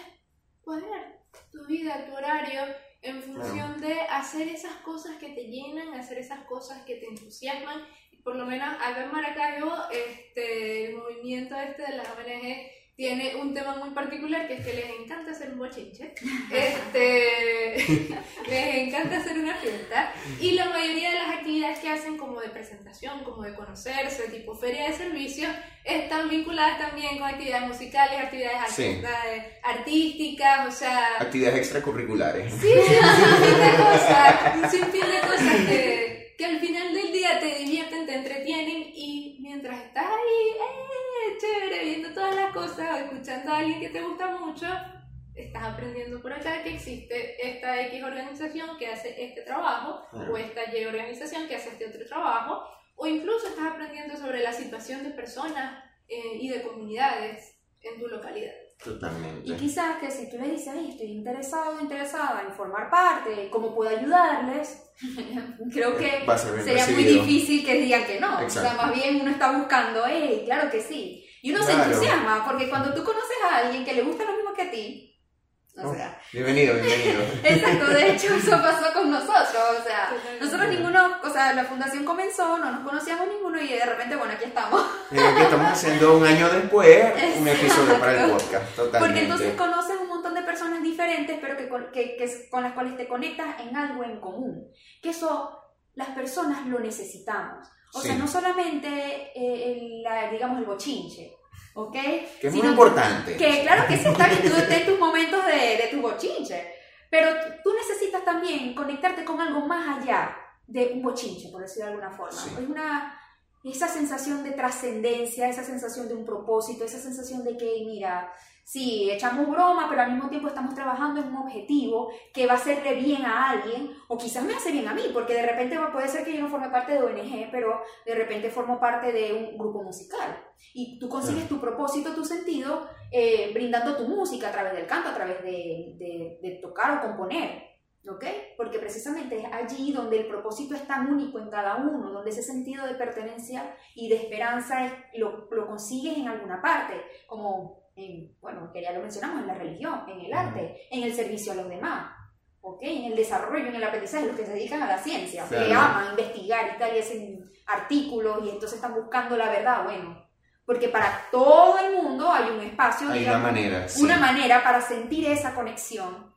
poner tu vida, tu horario en función de hacer esas cosas que te llenan, hacer esas cosas que te entusiasman. Por lo menos acá en Maracaibo, este, el movimiento este de las ONG tiene un tema muy particular que es que les encanta hacer un bochinche, (laughs) este, (laughs) les encanta hacer una fiesta y la mayoría de las actividades que hacen como de presentación, como de conocerse, tipo feria de servicios, están vinculadas también con actividades musicales, actividades Sí. artistas- artísticas, o sea, Actividades extracurriculares. sí, sí, un (laughs) sinfín de cosas, un sinfín de cosas que, que al final del día te divierten, te entretienen y mientras estás ahí, eh, chévere, viendo todas las cosas o escuchando a alguien que te gusta mucho, estás aprendiendo por acá que existe esta X organización que hace este trabajo o esta Y organización que hace este otro trabajo o incluso estás aprendiendo sobre la situación de personas eh, y de comunidades en tu localidad. Totalmente. Y quizás que si tú le dices, ay, estoy interesado o interesada en formar parte, cómo puedo ayudarles, (laughs) creo que sería muy recibido. difícil que digan que no. O Exacto. sea, más bien uno está buscando, hey, claro que sí. Y uno se Claro. entusiasma, porque cuando tú conoces a alguien que le gusta lo mismo que a ti, o Oh. sea, Bienvenido, bienvenido. (laughs) exacto, de hecho eso pasó con nosotros, o sea, nosotros ninguno, o sea, la fundación comenzó, no nos conocíamos ninguno y de repente, bueno, aquí estamos. Eh, que estamos haciendo un año después un episodio para el Exacto. podcast, totalmente. Porque entonces conoces un montón de personas diferentes, pero que, con- que- que con las cuales te conectas en algo en común. Que eso las personas lo necesitamos. O sea, Sí. no solamente eh, el, la- digamos el bochinche, ¿ok? que es muy importante. Que claro que sí, está bien, tú ten tus momentos de, de tu bochinche, pero tú necesitas también conectarte con algo más allá de un bochinche, por decirlo de alguna forma. Sí. Es una, esa sensación de trascendencia, esa sensación de un propósito, esa sensación de que, mira, sí, echamos broma, pero al mismo tiempo estamos trabajando en un objetivo que va a hacerle bien a alguien, o quizás me hace bien a mí, porque de repente puede ser que yo no forme parte de ONG, pero de repente formo parte de un grupo musical. Y tú consigues tu propósito, tu sentido, eh, brindando tu música a través del canto, a través de, de- de tocar o componer. ¿Ok? Porque precisamente es allí donde el propósito es tan único en cada uno, donde ese sentido de pertenencia y de esperanza es- lo, lo consigues en alguna parte, como, en, bueno, que ya lo mencionamos, en la religión, en el arte, en el servicio a los demás, ¿ok? En el desarrollo, en el aprendizaje, los que se dedican a la ciencia, que Claro. aman investigar y tal, y hacen artículos y entonces están buscando la verdad, bueno, porque para todo el mundo hay un espacio, Hay una digamos, manera. sí. una manera para sentir esa conexión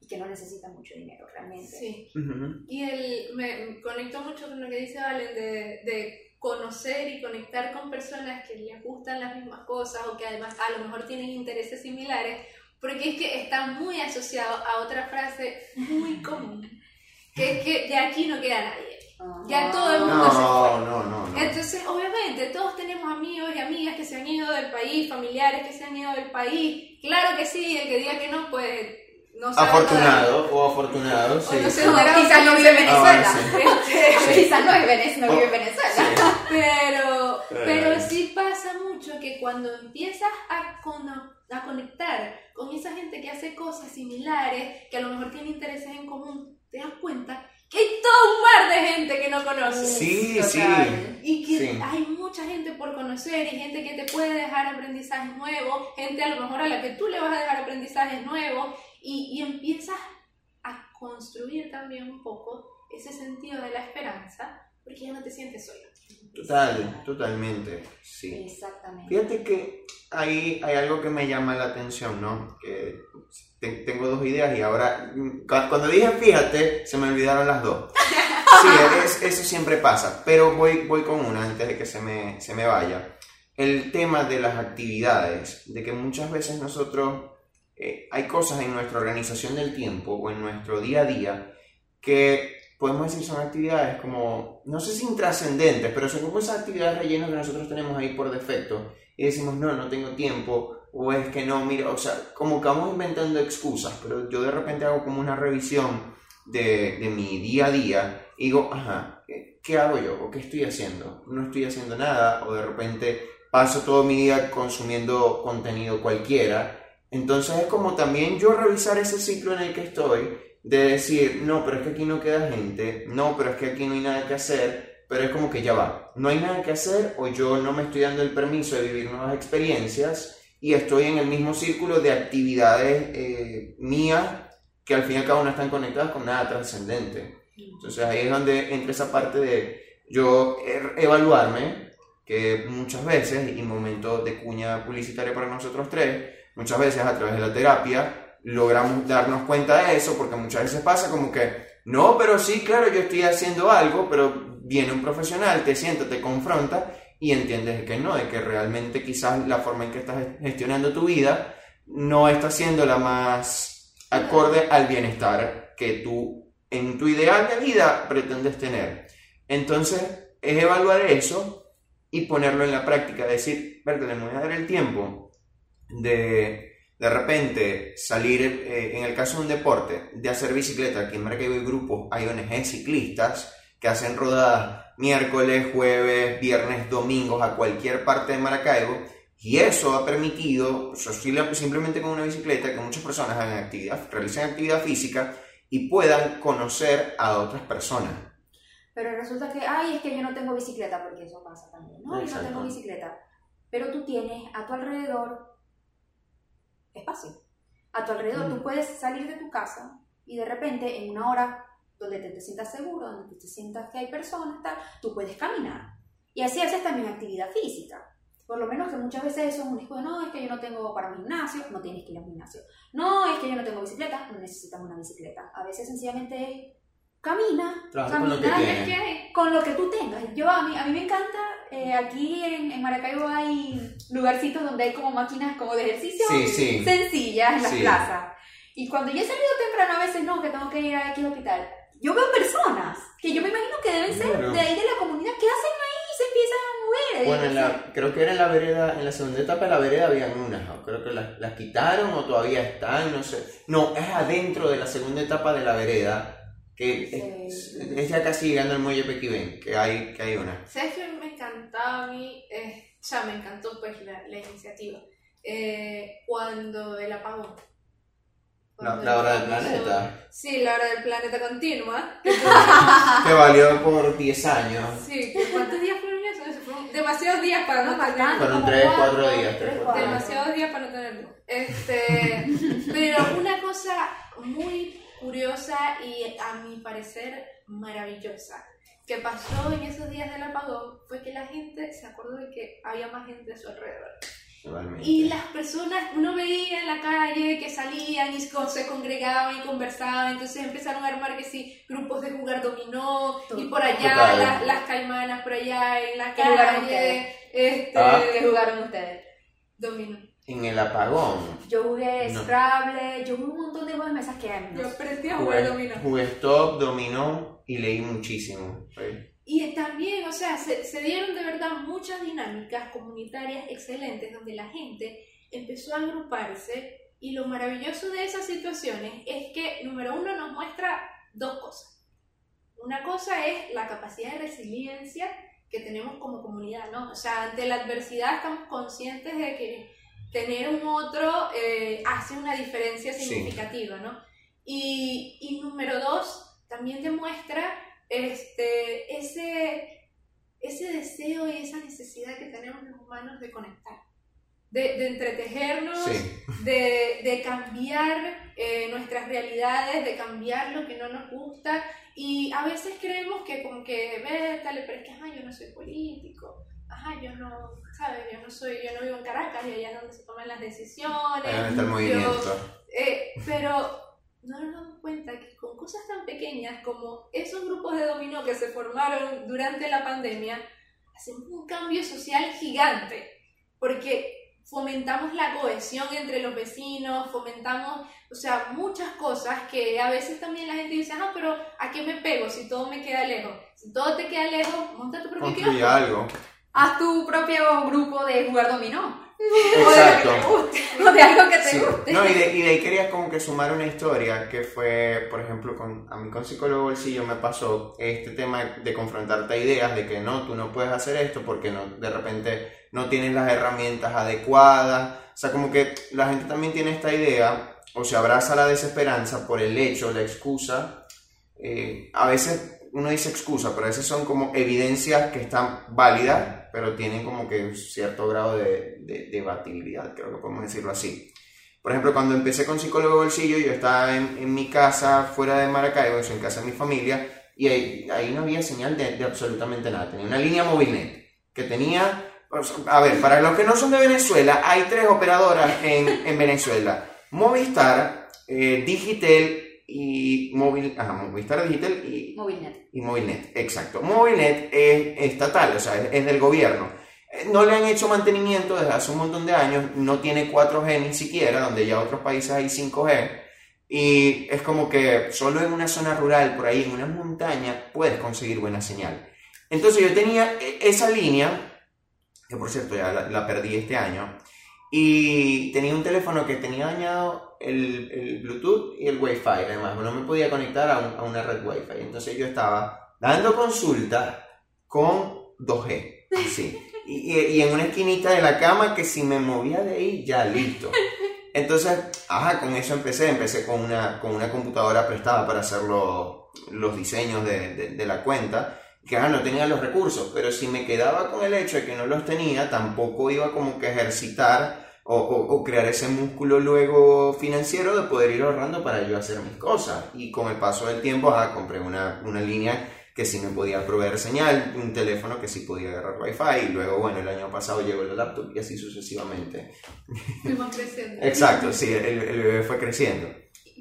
y que no necesita mucho dinero realmente. Sí. Ujú. Y el, me conecto mucho con lo que dice Valen de, de conocer y conectar con personas que les gustan las mismas cosas o que además a lo mejor tienen intereses similares, porque es que está muy asociado a otra frase muy (laughs) común, que es que de aquí no queda nadie. Ya todo el mundo se fue. No, no, no, no. Entonces, obviamente, todos tenemos amigos y amigas que se han ido del país, familiares que se han ido del país. Claro que sí, el que diga que no, pues no sabe Afortunado o afortunado, sí. O no se No, quizás no vive en todavía. Venezuela. Ah, Este, (laughs) Quizás no, es Venez- no vive en Venezuela. Pero, pero sí pasa mucho que cuando empiezas a, cono- a conectar con esa gente que hace cosas similares, que a lo mejor tiene intereses en común, te das cuenta que hay todo un mar de gente que no conoces. Sí, sí. Total. Y que Sí. hay mucha gente por conocer y gente que te puede dejar aprendizajes nuevos, gente a lo mejor a la que tú le vas a dejar aprendizajes nuevos y, y empiezas a construir también un poco ese sentido de la esperanza porque ya no te sientes solo. Total, totalmente, sí. Exactamente. Fíjate que hay, hay algo que me llama la atención, ¿no? Que te- tengo dos ideas y ahora, mm, cu- cuando dije fíjate, se me olvidaron las dos. (laughs) Sí, es- eso siempre pasa, pero voy, voy con una antes de que se me, se me vaya. El tema de las actividades, de que muchas veces nosotros, eh, hay cosas en nuestra organización del tiempo o en nuestro día a día que podemos decir son actividades como, no sé si intrascendentes, pero son como esas actividades rellenas que nosotros tenemos ahí por defecto y decimos, no, no tengo tiempo, o es que no, mira, o sea, como que vamos inventando excusas, pero yo de repente hago como una revisión de, de mi día a día y digo, ajá, ¿qué, qué hago yo? ¿O qué estoy haciendo? No estoy haciendo nada, o de repente paso todo mi día consumiendo contenido cualquiera. Entonces es como también yo revisar ese ciclo en el que estoy, de decir, no, pero es que aquí no queda gente, no, pero es que aquí no hay nada que hacer, pero es como que ya va, no hay nada que hacer o yo no me estoy dando el permiso de vivir nuevas experiencias y estoy en el mismo círculo de actividades eh, mías que al fin y al cabo no están conectadas con nada trascendente. Entonces ahí es donde entra esa parte de yo er- evaluarme, que muchas veces, y momento de cuña publicitaria para nosotros tres, muchas veces a través de la terapia logramos darnos cuenta de eso, porque muchas veces pasa como que, no, pero sí, claro, yo estoy haciendo algo, pero viene un profesional, te sienta, te confronta y entiendes que no, de que realmente quizás la forma en que estás gestionando tu vida no está siendo la más acorde al bienestar que tú en tu ideal de vida pretendes tener. Entonces, es evaluar eso y ponerlo en la práctica, decir, verde, le voy a dar el tiempo de de repente salir, eh, en el caso de un deporte, de hacer bicicleta, aquí en Maracaibo hay grupos, hay ONG ciclistas que hacen rodadas miércoles, jueves, viernes, domingos a cualquier parte de Maracaibo y eso ha permitido, o sea, simplemente con una bicicleta, que muchas personas hagan actividad, realicen actividad física y puedan conocer a otras personas. Pero resulta que, ay, es que yo no tengo bicicleta, porque eso pasa también, ¿no? Yo no tengo bicicleta. Pero tú tienes a tu alrededor espacio. A tu alrededor Mm. tú puedes salir de tu casa y de repente en una hora donde te, te sientas seguro, donde te sientas que hay personas, tal, tú puedes caminar. Y así haces también actividad física. Por lo menos que muchas veces eso es un disco de, no, es que yo no tengo para un gimnasio, no tienes que ir a un gimnasio. No, es que yo no tengo bicicleta, no necesitas una bicicleta. A veces sencillamente es, camina, Trabaja con lo que camina, con lo que tú tengas. Yo, a mí, a mí me encanta, eh, aquí en, en Maracaibo hay lugarcitos donde hay como máquinas como de ejercicio Sí, sí. sencillas en las Sí. plazas. Y cuando yo he salido temprano, a veces no, que tengo que ir a X hospital, yo veo personas que yo me imagino que deben ser Claro. de ahí de la comunidad, que hacen ahí y se empiezan a mover. Bueno, en la- creo que era en la vereda, en la segunda etapa de la vereda habían unas, ¿no? creo que las, las quitaron o todavía están, no sé. No, es adentro de la segunda etapa de la vereda, que es, Sí. es ya casi llegando al muelle Pequibén, que hay, que hay una. ¿Sabes qué me encantaba a mí? Eh, sea, me encantó pues la, la iniciativa. Eh, cuando el apagón. La, la hora del planeta, Sí, la hora del planeta continua. que (laughs) que valió por 10 años. Sí, que ¿cuántos días fueron eso? Demasiados días para no, No, tener bastante, Fueron como tres, cuatro, cuatro días, tres, tres, cuatro cuatro. días. demasiados días para no tenerlo. Este, pero una cosa muy curiosa y a mi parecer maravillosa que pasó en esos días del apagón fue que la gente se acordó de que había más gente a su alrededor. Totalmente. Y las personas, uno veía en la calle que salían y se congregaban y conversaban, entonces empezaron a armar que sí, grupos de jugar dominó, y por allá Total. las, las caimanas, por allá en la ¿Qué jugaron calle, ustedes? este, Ah. ¿Qué jugaron ustedes? dominó. En el apagón. Yo jugué No. Scrabble, yo jugué un montón de juegos de mesas que hay. Yo aprendí a jugar dominó. jugué stop, dominó y leí muchísimo. Y también, o sea, se, se dieron de verdad muchas dinámicas comunitarias excelentes donde la gente empezó a agruparse y lo maravilloso de esas situaciones es que, número uno, nos muestra dos cosas. Una cosa es la capacidad de resiliencia que tenemos como comunidad, ¿no? O sea, ante la adversidad estamos conscientes de que tener un otro eh, hace una diferencia Sí. significativa, ¿no? Y, y número dos, también demuestra este, ese, ese deseo y esa necesidad que tenemos los humanos de conectar, de, de entretejernos, Sí. de, de cambiar eh, nuestras realidades, de cambiar lo que no nos gusta. Y a veces creemos que como que, vétale, pero es que, ajá, yo no soy político, ajá, yo no, ¿sabes? Yo no soy, yo no vivo en Caracas y allá es donde se toman las decisiones. Ahí está el Yo- movimiento. eh, pero no nos damos cuenta que con cosas tan pequeñas como esos grupos de dominó que se formaron durante la pandemia, hacemos un cambio social gigante, porque fomentamos la cohesión entre los vecinos, fomentamos, o sea, muchas cosas que a veces también la gente dice, ah, pero ¿a qué me pego si todo me queda lejos? Si todo te queda lejos, monta tu propio Construye algo. Haz tu propio grupo de jugar dominó. Exacto. O de algo que te Sí. guste. No, y de, y de ahí quería como que sumar una historia que fue, por ejemplo, con, a mí con psicólogo bolsillo me pasó este tema de confrontarte a ideas de que no, tú no puedes hacer esto porque no, de repente no tienes las herramientas adecuadas. O sea, como que la gente también tiene esta idea o se abraza la desesperanza por el hecho, la excusa. Eh, a veces uno dice excusa, pero a veces son como evidencias que están válidas, pero tienen como que un cierto grado de, de creo que podemos decirlo así. Por ejemplo, cuando empecé con psicólogo bolsillo, yo estaba en, mi casa fuera de Maracaibo, en casa de mi familia, y ahí, no había señal de, absolutamente nada. Tenía una línea Movilnet que tenía, a ver, para los que no son de Venezuela, hay tres operadoras en, en Venezuela. Movistar, eh, Digitel y Móvil, ajá, Movistar Digital y Movilnet. y Movilnet, exacto. Movilnet es estatal, o sea, es, es del gobierno. Eh, No le han hecho mantenimiento desde hace un montón de años, no tiene 4G ni siquiera, donde ya otros países hay 5G. Y es como que solo en una zona rural, por ahí en una montaña, puedes conseguir buena señal. Entonces yo tenía e- esa línea, que por cierto ya la, la perdí este año, y tenía un teléfono que tenía dañado el, Bluetooth y el Wi-Fi, además, no me podía conectar a, un- a una red Wi-Fi. Entonces yo estaba dando consulta con 2G, así. Y, en una esquinita de la cama que si me movía de ahí, ya listo. Entonces, con eso empecé. Empecé con una, con una computadora prestada para hacer los, los diseños de, de- la cuenta. Que no tenía los recursos, pero si me quedaba con el hecho de que no los tenía, tampoco iba como que ejercitar o, o- o crear ese músculo luego financiero de poder ir ahorrando para yo hacer mis cosas. Y con el paso del tiempo, ajá, compré una, una línea que sí me podía proveer señal, un teléfono que sí podía agarrar wifi y luego, bueno, el año pasado llegó el laptop y así sucesivamente. Fuimos creciendo. Exacto, sí, el, el bebé fue creciendo.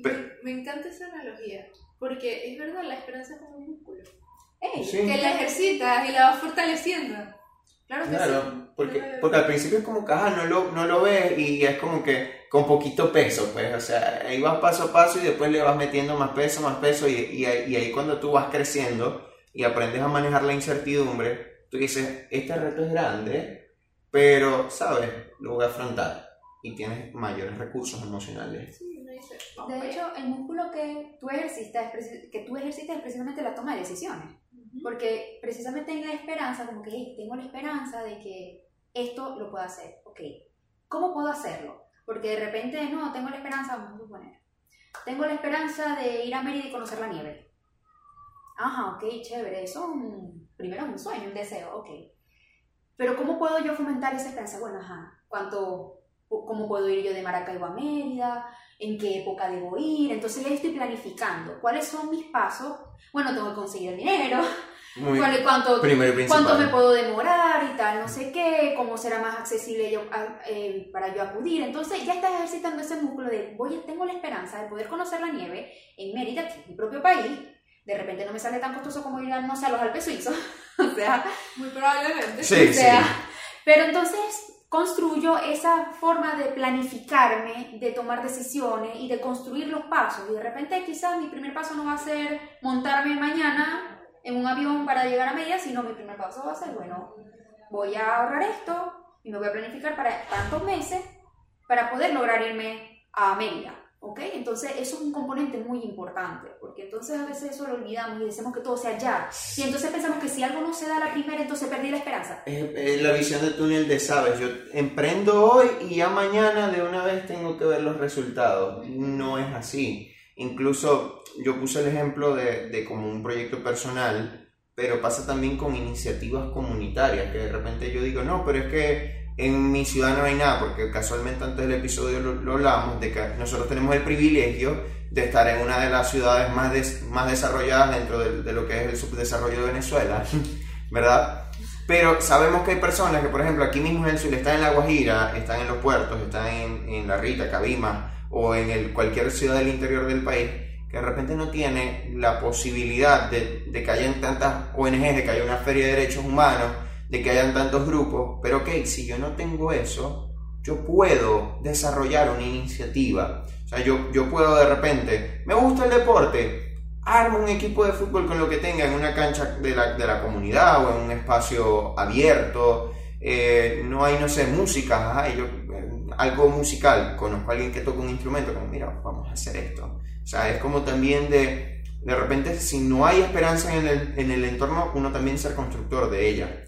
Me, me encanta esa analogía, porque es verdad, la esperanza es como un músculo. Ey, Sí. Que la ejercitas y la vas fortaleciendo. Claro que sí. Claro, porque, porque al principio es como que ajá, no, lo, no lo ves y es como que con poquito peso, pues, o sea, ahí vas paso a paso y después le vas metiendo más peso, más peso y, y, ahí- y ahí cuando tú vas creciendo y aprendes a manejar la incertidumbre, tú dices, este reto es grande, pero, ¿sabes? Lo voy a afrontar y tienes mayores recursos emocionales. Sí, uno dice, "Vamos De hecho, el músculo que tú ejercitas, que tú ejercitas es precisamente la toma de decisiones. Allá". Porque precisamente en la esperanza, como que "Hey, tengo la esperanza de que esto lo pueda hacer. Ok, ¿cómo puedo hacerlo? Porque de repente, no, tengo la esperanza, vamos a suponer. Tengo la esperanza de ir a Mérida y conocer la nieve. Ajá, ok, chévere. Eso un- primero es un sueño, un deseo, ok. Pero ¿cómo puedo yo fomentar esa esperanza? Bueno, ajá, ¿cuánto, ¿cómo puedo ir yo de Maracaibo a Mérida? ¿En qué época debo ir? Entonces ya estoy planificando. ¿Cuáles son mis pasos? Bueno, tengo que conseguir el dinero, Muy cuál- cuánto, cuánto me puedo demorar y tal, no sé qué, cómo será más accesible yo, a- eh, para yo acudir. Entonces ya estás ejercitando ese músculo de, voy, tengo la esperanza de poder conocer la nieve en Mérida, que es mi propio país. De repente no me sale tan costoso como ir a, no sé, a los Alpes suizos. (laughs) o sea, Muy probablemente. Sí, o sea, sí. pero entonces construyo esa forma de planificarme, de tomar decisiones y de construir los pasos. Y de repente quizás mi primer paso no va a ser montarme mañana en un avión para llegar a Mérida, sino mi primer paso va a ser, bueno, voy a ahorrar esto y me voy a planificar para tantos meses para poder lograr irme a Mérida. ¿Ok? Entonces eso es un componente muy importante, porque entonces a veces eso lo olvidamos y decimos que todo sea ya. Y entonces pensamos que si algo no se da la primera, entonces perdí la esperanza. Es, la visión de túnel de sabes. Yo emprendo hoy y ya mañana de una vez tengo que ver los resultados. No es así. Incluso yo puse el ejemplo de, de como un proyecto personal, pero pasa también con iniciativas comunitarias, que de repente yo digo, no, pero es que en mi ciudad no hay nada, porque casualmente antes del episodio lo, lo hablamos, de que nosotros tenemos el privilegio de estar en una de las ciudades más, des- más desarrolladas dentro de, lo que es el subdesarrollo de Venezuela, (laughs) ¿verdad? Pero sabemos que hay personas que, por ejemplo, aquí mismo en el sur, están en La Guajira, están en los puertos, están en, La Rita, Cabima, o en el, cualquier ciudad del interior del país, que de repente no tiene la posibilidad de, de que hayan tantas ONGs, de que haya una feria de derechos humanos, de que hayan tantos grupos, pero ok, si yo no tengo eso, yo puedo desarrollar una iniciativa. O sea, yo, yo puedo de repente, me gusta el deporte, armo un equipo de fútbol con lo que tenga en una cancha de la, de la comunidad o en un espacio abierto. Eh, no hay, no sé, música, ajá, eh, algo musical, conozco a alguien que toca un instrumento, como mira, vamos a hacer esto. O sea, es como también de, de repente, si no hay esperanza en el, en el entorno, uno también ser constructor de ella.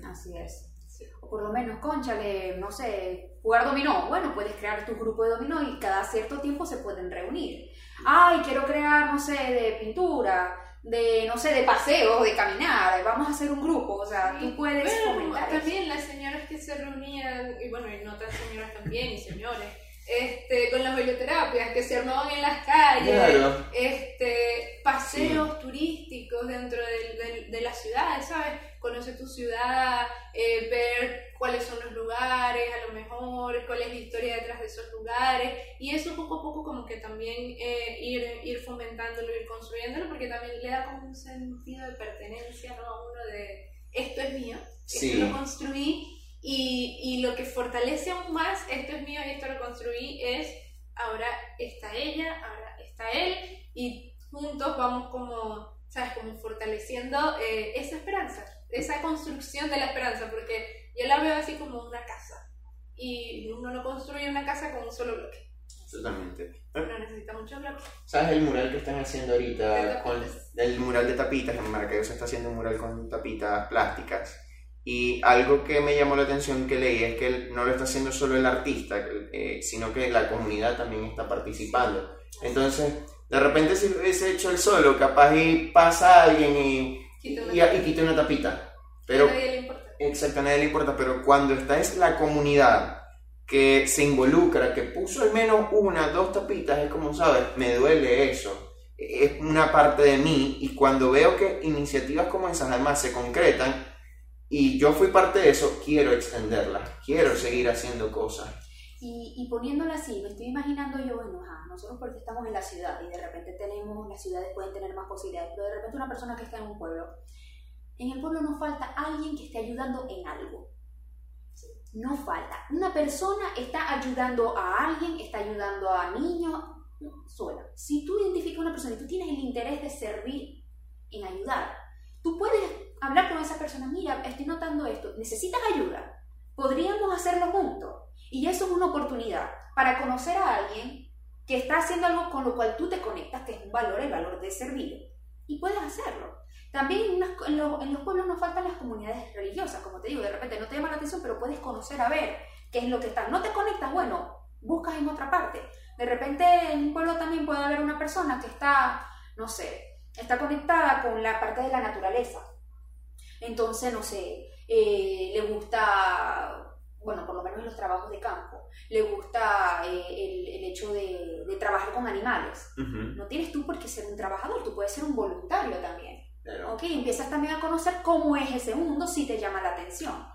Por lo menos, conchale, no sé, jugar dominó. Bueno, puedes crear tu grupo de dominó y cada cierto tiempo se pueden reunir. Ay, quiero crear, no sé, de pintura, de, no sé, de paseo, de caminar. Vamos a hacer un grupo. O sea, tú puedes Bueno, eso. también las señoras que se reunían, y bueno, y no tan señoras también, y señores, este, con las bailoterapias que se armaban en las calles, Claro. este, paseos turísticos dentro del- del- de, las ciudades, ¿sabes? Conoce tu ciudad, eh, ver cuáles son los lugares, a lo mejor, cuál es la historia detrás de esos lugares, y eso poco a poco como que también eh, ir, ir fomentándolo, ir construyéndolo, porque también le da como un sentido de pertenencia, ¿no? A uno de, esto es mío, Sí. esto lo construí, y, y lo que fortalece aún más, esto es mío y esto lo construí, es ahora está ella, ahora está él, y juntos vamos como, ¿sabes? Como fortaleciendo eh, esa esperanza, esa construcción de la esperanza, porque yo la veo así como una casa, y uno no construye una casa con un solo bloque, Totalmente. uno necesita muchos bloques. ¿Sabes el mural que están haciendo ahorita? Con el mural de tapitas, en Maracaibo se está haciendo un mural con tapitas plásticas. Y algo que me llamó la atención que leí es que no lo está haciendo solo el artista, eh, sino que la comunidad también está participando. Entonces, de repente si lo hubiese hecho él solo, capaz y pasa alguien y, Quita una y- y quita una tapita. Pero a nadie le importa. Exacto, a nadie le importa, pero cuando está es la comunidad que se involucra, que puso al menos una, dos tapitas, es como, ¿sabes? Me duele eso. Es una parte de mí y cuando veo que iniciativas como esas además se concretan y yo fui parte de eso, quiero extenderlas, quiero seguir haciendo cosas. Y, y poniéndolo así, me estoy imaginando yo, bueno, ajá, nosotros porque estamos en la ciudad y de repente tenemos, las ciudades pueden tener más posibilidades, pero de repente una persona que está en un pueblo, en el pueblo no falta alguien que esté ayudando en algo. No falta. Una persona está ayudando a alguien, está ayudando a niños, sola. Si tú identificas a una persona y tú tienes el interés de servir en ayudar, tú puedes hablar con esa persona, mira, estoy notando esto, necesitas ayuda, podríamos hacerlo juntos. Y eso es una oportunidad para conocer a alguien que está haciendo algo con lo cual tú te conectas, que es un valor, el valor de servir. Y puedes hacerlo. También en, en los, en los pueblos nos faltan las comunidades religiosas, como te digo, de repente no te llama la atención, pero puedes conocer a ver qué es lo que está. No te conectas, bueno, buscas en otra parte. De repente en un pueblo también puede haber una persona que está, no sé, está conectada con la parte de la naturaleza. Entonces, no sé, eh, le gusta, bueno, por lo menos en los trabajos de campo, le gusta eh, el, el hecho de, de trabajar con animales. Ujú. No tienes tú por qué ser un trabajador, tú puedes ser un voluntario también. Claro. ¿ok? Empiezas también a conocer cómo es ese mundo si te llama la atención.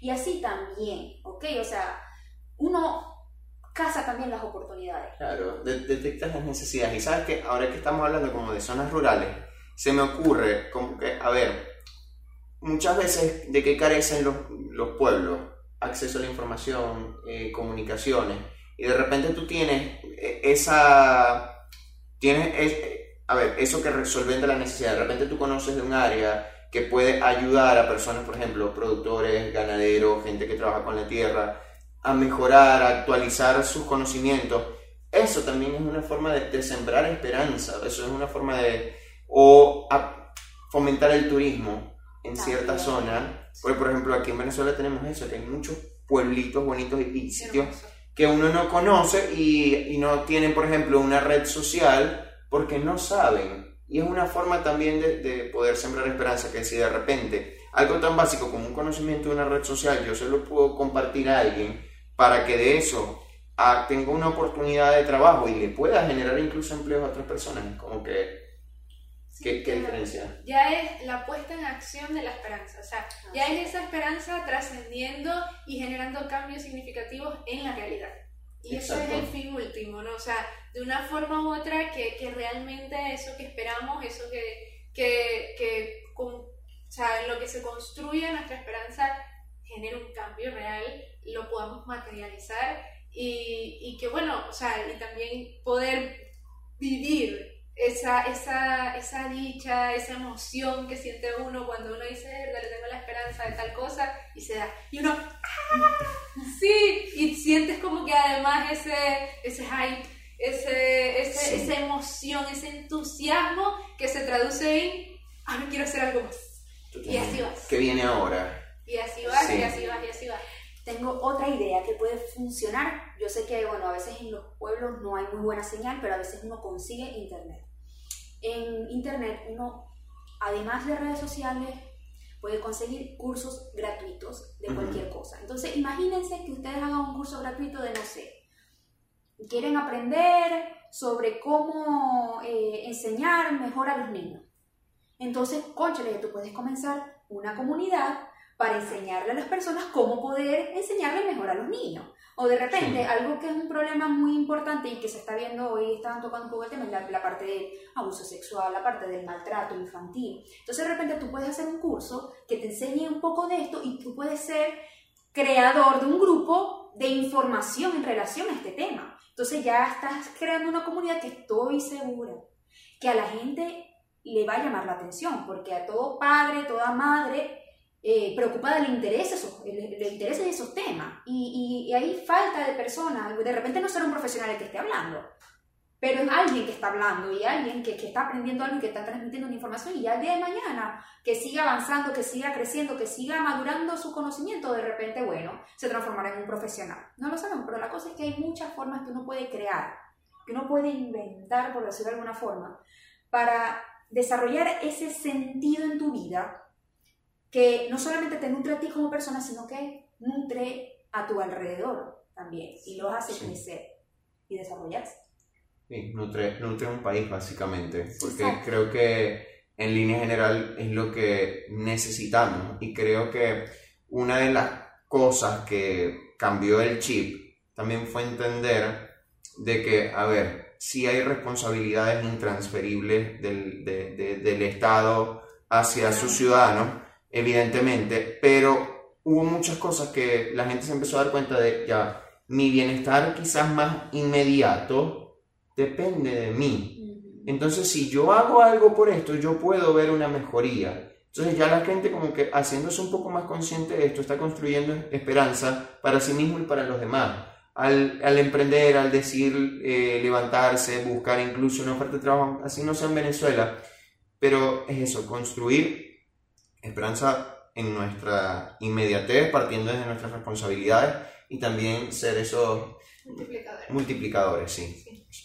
Y así también, ¿ok? O sea, uno caza también las oportunidades. Claro, de- detectas las necesidades. Y sabes que ahora que estamos hablando como de zonas rurales, se me ocurre como que, a ver, muchas veces de qué carecen los, los pueblos, acceso a la información, eh, comunicaciones, y de repente tú tienes eh, esa, tienes, es- eh, a ver, eso que resolviendo la necesidad, de repente tú conoces de un área que puede ayudar a personas, por ejemplo, productores, ganaderos, gente que trabaja con la tierra, a mejorar, a actualizar sus conocimientos. Eso también es una forma de, de sembrar esperanza, eso es una forma de, o fomentar el turismo en cierta zona. Porque, por ejemplo, aquí en Venezuela tenemos eso, que hay muchos pueblitos bonitos y, sitios que uno no conoce y, y no tienen, por ejemplo, una red social porque no saben. Y es una forma también de, de poder sembrar esperanza, que si de repente algo tan básico como un conocimiento de una red social, yo se lo puedo compartir a alguien para que de eso ah, tenga una oportunidad de trabajo y le pueda generar incluso empleo a otras personas, como que, Sí, ¿qué, qué diferencia? Ya es la puesta en acción de la esperanza, o sea, ya es esa esperanza trascendiendo y generando cambios significativos en la realidad. Y ese es Exacto. el fin último, ¿no? O sea, de una forma u otra que, que realmente eso que esperamos, eso que, que, que con- o sea, en lo que se construye nuestra esperanza genere un cambio real, lo podamos materializar y, y que bueno, o sea, y también poder vivir esa, esa, esa dicha, esa emoción que siente uno cuando uno dice, dale, tengo la esperanza de tal cosa, y se da. Y uno, ¡ah! Sí, y sientes como que además ese, ese hype, ese, ese- Sí. esa emoción, ese entusiasmo que se traduce en, ahora quiero hacer algo más. Y así vas. ¿Qué viene ahora? Y así vas, Sí. y así vas, y así vas. Tengo otra idea que puede funcionar. Yo sé que, bueno, a veces en los pueblos no hay muy buena señal, pero a veces uno consigue internet. En internet uno, además de redes sociales, puede conseguir cursos gratuitos de cualquier cosa. Entonces, imagínense que ustedes hagan un curso gratuito de, no sé, quieren aprender sobre cómo eh, enseñar mejor a los niños. Entonces, conchale, tú puedes comenzar una comunidad para enseñarle a las personas cómo poder enseñarle mejor a los niños. O de repente, Sí. algo que es un problema muy importante y que se está viendo hoy, estaban tocando un poco el tema, es la, la parte del abuso sexual, la parte del maltrato infantil. Entonces, de repente, tú puedes hacer un curso que te enseñe un poco de esto y tú puedes ser creador de un grupo de información en relación a este tema. Entonces, ya estás creando una comunidad que estoy segura que a la gente le va a llamar la atención, porque a todo padre, toda madre eh, preocupada le interesa, esos, le, le esos temas. Y, y- hay falta de personas, de repente no será un profesional el que esté hablando, pero es alguien que está hablando y alguien que, que está aprendiendo algo y que está transmitiendo una información y ya día de mañana que siga avanzando, que siga creciendo, que siga madurando su conocimiento, de repente, bueno, se transformará en un profesional. No lo sabemos, pero la cosa es que hay muchas formas que uno puede crear, que uno puede inventar, por decirlo de alguna forma, para desarrollar ese sentido en tu vida que no solamente te nutre a ti como persona, sino que nutre a tu alrededor también y los hace Sí. crecer y desarrollarse. Sí, nutre, nutre un país básicamente, porque Exacto. creo que en línea general es lo que necesitamos y creo que una de las cosas que cambió el chip también fue entender de que, a ver, sí hay responsabilidades intransferibles del, de- de- del Estado hacia sus ciudadanos, evidentemente, pero hubo muchas cosas que la gente se empezó a dar cuenta de, ya, mi bienestar quizás más inmediato depende de mí. Entonces, si yo hago algo por esto, yo puedo ver una mejoría. Entonces ya la gente como que haciéndose un poco más consciente de esto, está construyendo esperanza para sí mismo y para los demás. Al, al emprender, al decir eh, levantarse, buscar incluso una oferta de trabajo, así no sea en Venezuela, pero es eso, construir esperanza en nuestra inmediatez, partiendo desde nuestras responsabilidades y también ser esos Multiplicador. multiplicadores, sí.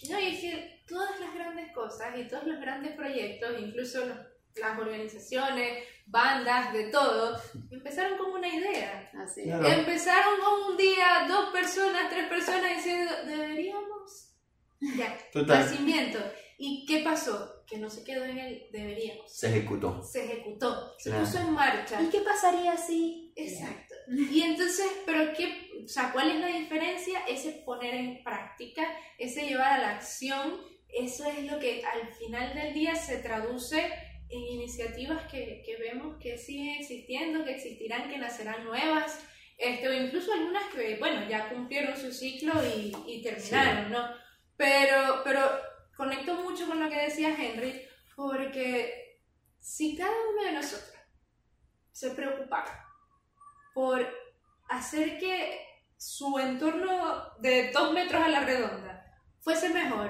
No, y es que todas las grandes cosas y todos los grandes proyectos, incluso los- las organizaciones, bandas, de todo, empezaron con una idea. Así Claro. Empezaron con un día, dos personas, tres personas diciendo, deberíamos. Ya, Total. nacimiento. ¿Y qué pasó? Que no se quedó en el deberíamos. Se ejecutó. Se ejecutó, se Claro. puso en marcha. ¿Y qué pasaría si? Exacto. Y entonces, ¿pero qué? O sea, ¿cuál es la diferencia? Ese poner en práctica, ese llevar a la acción, eso es lo que al final del día se traduce en iniciativas que, que vemos que siguen existiendo, que existirán, que nacerán nuevas, este, o incluso algunas que, bueno, ya cumplieron su ciclo y, y terminaron, ¿no? Pero, pero conecto mucho con lo que decía Henry, porque si cada uno de nosotros se preocupara por hacer que su entorno de dos metros a la redonda fuese mejor,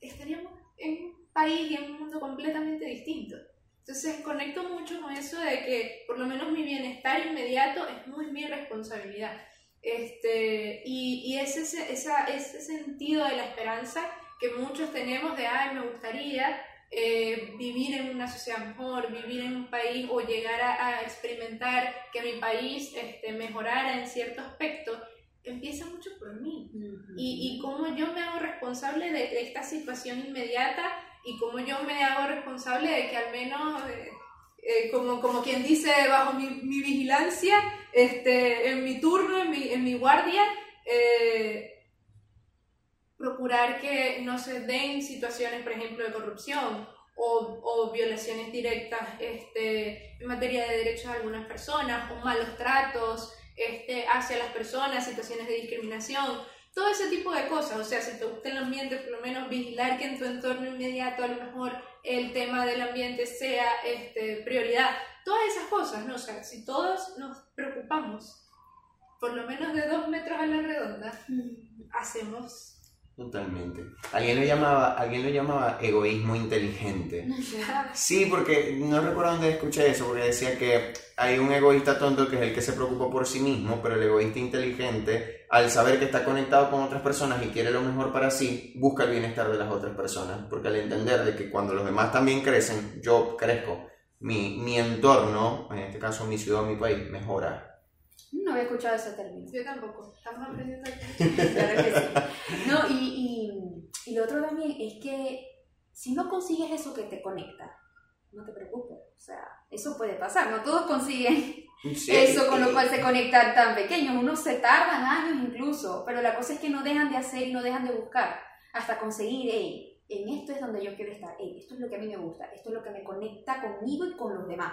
estaríamos en un país y en un mundo completamente distinto. Entonces conecto mucho con eso de que por lo menos mi bienestar inmediato es muy mi responsabilidad. Este, y, y es ese, esa, ese sentido de la esperanza que muchos tenemos de, ay, me gustaría eh, vivir en una sociedad mejor, vivir en un país o llegar a, a experimentar que mi país este, mejorara en cierto aspecto, empieza mucho por mí. Y, y cómo yo me hago responsable de, de esta situación inmediata y cómo yo me hago responsable de que al menos, eh, eh, como, como quien dice, bajo mi, mi vigilancia, este, en mi turno, en mi, en mi guardia, eh, procurar que no se den situaciones, por ejemplo, de corrupción o, o violaciones directas este, en materia de derechos de algunas personas o malos tratos este, hacia las personas, situaciones de discriminación, todo ese tipo de cosas. O sea, si te gusta el ambiente, por lo menos vigilar que en tu entorno inmediato a lo mejor el tema del ambiente sea este, prioridad. Todas esas cosas, ¿no? O sea, si todos nos preocupamos, por lo menos de dos metros a la redonda, hacemos... Totalmente. Alguien lo llamaba, alguien lo llamaba egoísmo inteligente. (laughs) Sí, porque no recuerdo dónde escuché eso, porque decía que hay un egoísta tonto que es el que se preocupa por sí mismo, pero el egoísta inteligente, al saber que está conectado con otras personas y quiere lo mejor para sí, busca el bienestar de las otras personas, porque al entender de que cuando los demás también crecen, yo crezco, mi, mi entorno, en este caso mi ciudad mi país, mejora. No había escuchado ese término. Yo tampoco, estamos aprendiendo aquí. (laughs) Claro que sí. No, y, y, y lo otro también es que si no consigues eso que te conecta, no te preocupes. O sea, eso puede pasar. No todos consiguen Sí, eso con lo cual se conectan tan pequeños. Unos se tardan años incluso, pero la cosa es que no dejan de hacer y no dejan de buscar hasta conseguir, hey, en esto es donde yo quiero estar, hey, esto es lo que a mí me gusta, esto es lo que me conecta conmigo y con los demás.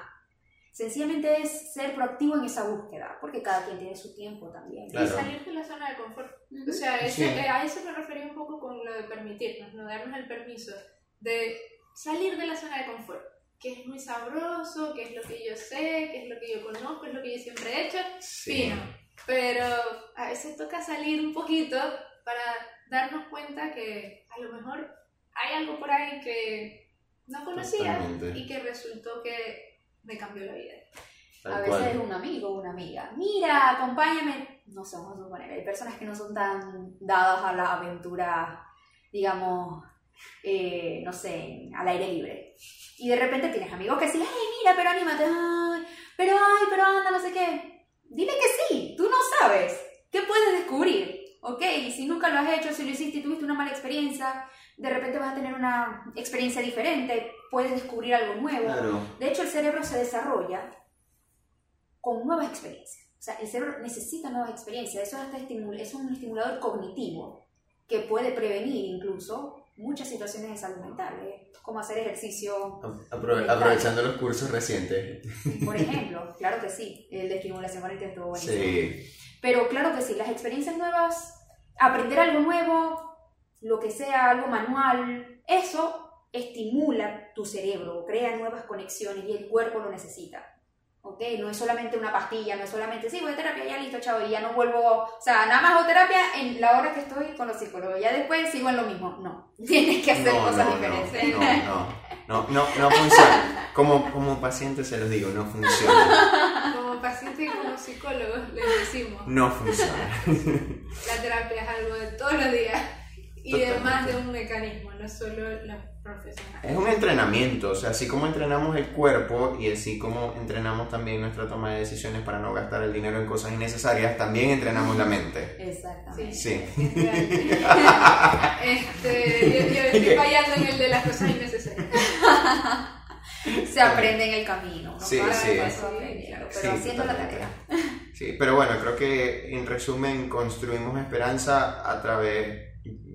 Sencillamente es ser proactivo en esa búsqueda, porque cada quien tiene su tiempo también. Claro. Y salir de la zona de confort. O sea, ese- Sí. eh, a eso me refería un poco con lo de permitirnos, no darnos el permiso de salir de la zona de confort, que es muy sabroso, que es lo que yo sé, que es lo que yo conozco, es lo que yo siempre he hecho, Sí. fino. Pero a veces toca salir un poquito para darnos cuenta que a lo mejor hay algo por ahí que no conocía Totalmente. y que resultó que me cambió la vida. Tal a veces es un amigo o una amiga. Mira, acompáñame. No sé, vamos a suponer. Hay personas que no son tan dadas a la aventura, digamos, eh, no sé, al aire libre. Y de repente tienes amigos que sí, ay, mira, pero anímate, ay, pero ay, pero anda, no sé qué. Dile que sí, tú no sabes. ¿Qué puedes descubrir? Ok, si nunca lo has hecho, si lo hiciste y tuviste una mala experiencia, de repente vas a tener una experiencia diferente, puedes descubrir algo nuevo. Claro. De hecho, el cerebro se desarrolla con nuevas experiencias. O sea, el cerebro necesita nuevas experiencias. Eso es, hasta estimul- es un estimulador cognitivo que puede prevenir incluso muchas situaciones de salud mental, ¿eh? como hacer ejercicio, Apro- aprovechando los cursos recientes. por ejemplo. claro que sí, el de estimulación cognitiva estuvo buenísimo. Sí. Pero claro que sí, las experiencias nuevas, aprender algo nuevo, lo que sea, algo manual, eso estimula tu cerebro, crea nuevas conexiones y el cuerpo lo necesita. ¿Ok? No es solamente una pastilla, no es solamente, sí, voy a terapia, ya listo, chao, y ya no vuelvo, o sea, nada más hago terapia en la hora que estoy con los psicólogos, ya después sigo en lo mismo. No, (laughs) tienes que hacer No, cosas no, diferentes. No, no, no, no, no funciona. Como, como paciente se los digo, no funciona. Como paciente y como psicólogos les decimos, No funciona. la terapia es algo de todos los días y además de un mecanismo, no solo los profesionales. Es un entrenamiento, o sea, así como entrenamos el cuerpo y así como entrenamos también nuestra toma de decisiones para no gastar el dinero en cosas innecesarias, también entrenamos la mente. Exactamente. Sí. (laughs) este, yo, estoy (laughs) fallando en el de las cosas innecesarias. Se aprende en el camino. ¿no? Sí, sí. aprendiendo, pero Sí, haciendo la totalmente. tarea. Sí, pero bueno, creo que en resumen construimos esperanza a través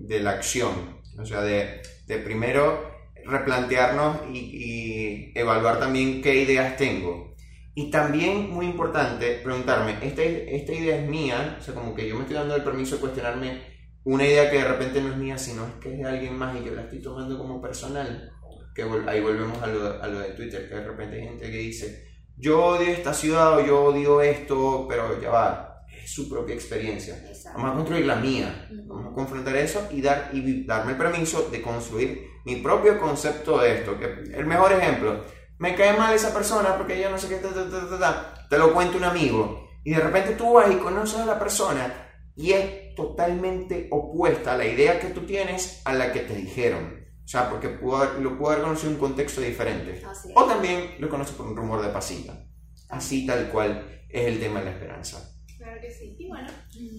de la acción, o sea, de, de primero replantearnos y, evaluar también qué ideas tengo. Y también, muy importante, preguntarme, ¿esta, ¿esta idea es mía? O sea, como que yo me estoy dando el permiso de cuestionarme una idea que de repente no es mía, sino es que es de alguien más y yo la estoy tomando como personal. Que ahí volvemos a lo, a lo de Twitter, que de repente hay gente que dice, yo odio esta ciudad o yo odio esto, pero ya va, su propia experiencia. Exacto. Vamos a construir la mía, vamos a confrontar eso y, dar, y darme el permiso de construir mi propio concepto de esto. Que el mejor ejemplo, me cae mal esa persona porque yo no sé qué, ta, ta, te lo cuenta un amigo y de repente tú vas y conoces a la persona y es totalmente opuesta a la idea que tú tienes a la que te dijeron. O sea, porque pudo haber- lo pudo haber conocido en un contexto diferente. O también lo conoce por un rumor de pasillo. Así tal cual es el tema de la esperanza. Y bueno,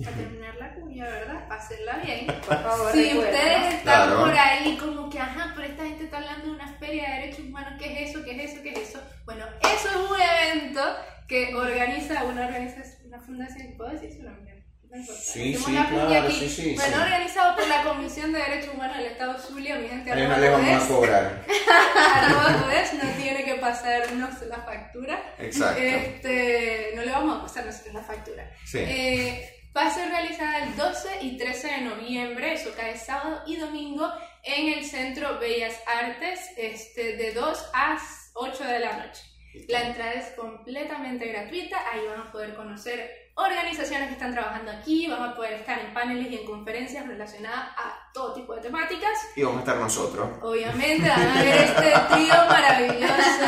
para terminar la cuña, ¿verdad? Pásenla bien. Por favor, (laughs) Si ustedes están Claro. por ahí como que, ajá, pero esta gente está hablando de una feria de derechos humanos, ¿qué es eso? ¿Qué es eso? ¿Qué es eso? Bueno, eso es un evento que organiza una organización, una fundación, ¿puedo decir su nombre? No. Sí, sí, claro, aquí. sí, sí, Bueno, sí. organizado por la Comisión de Derechos Humanos del Estado Zulia, mi gente Ahí no arroba le vamos a cobrar. (laughs) no tiene que pasarnos la factura. Exacto. Este, no le vamos a pasar nosotros la factura. Sí. Eh, va a ser realizada el 12 y 13 de noviembre, eso cae sábado y domingo, en el Centro Bellas Artes, este, de 2 a 8 de la noche. La entrada es completamente gratuita, ahí van a poder conocer organizaciones que están trabajando aquí, van a poder estar en paneles y en conferencias relacionadas a todo tipo de temáticas. Y vamos a estar nosotros. Obviamente van a ver este (laughs) trío maravilloso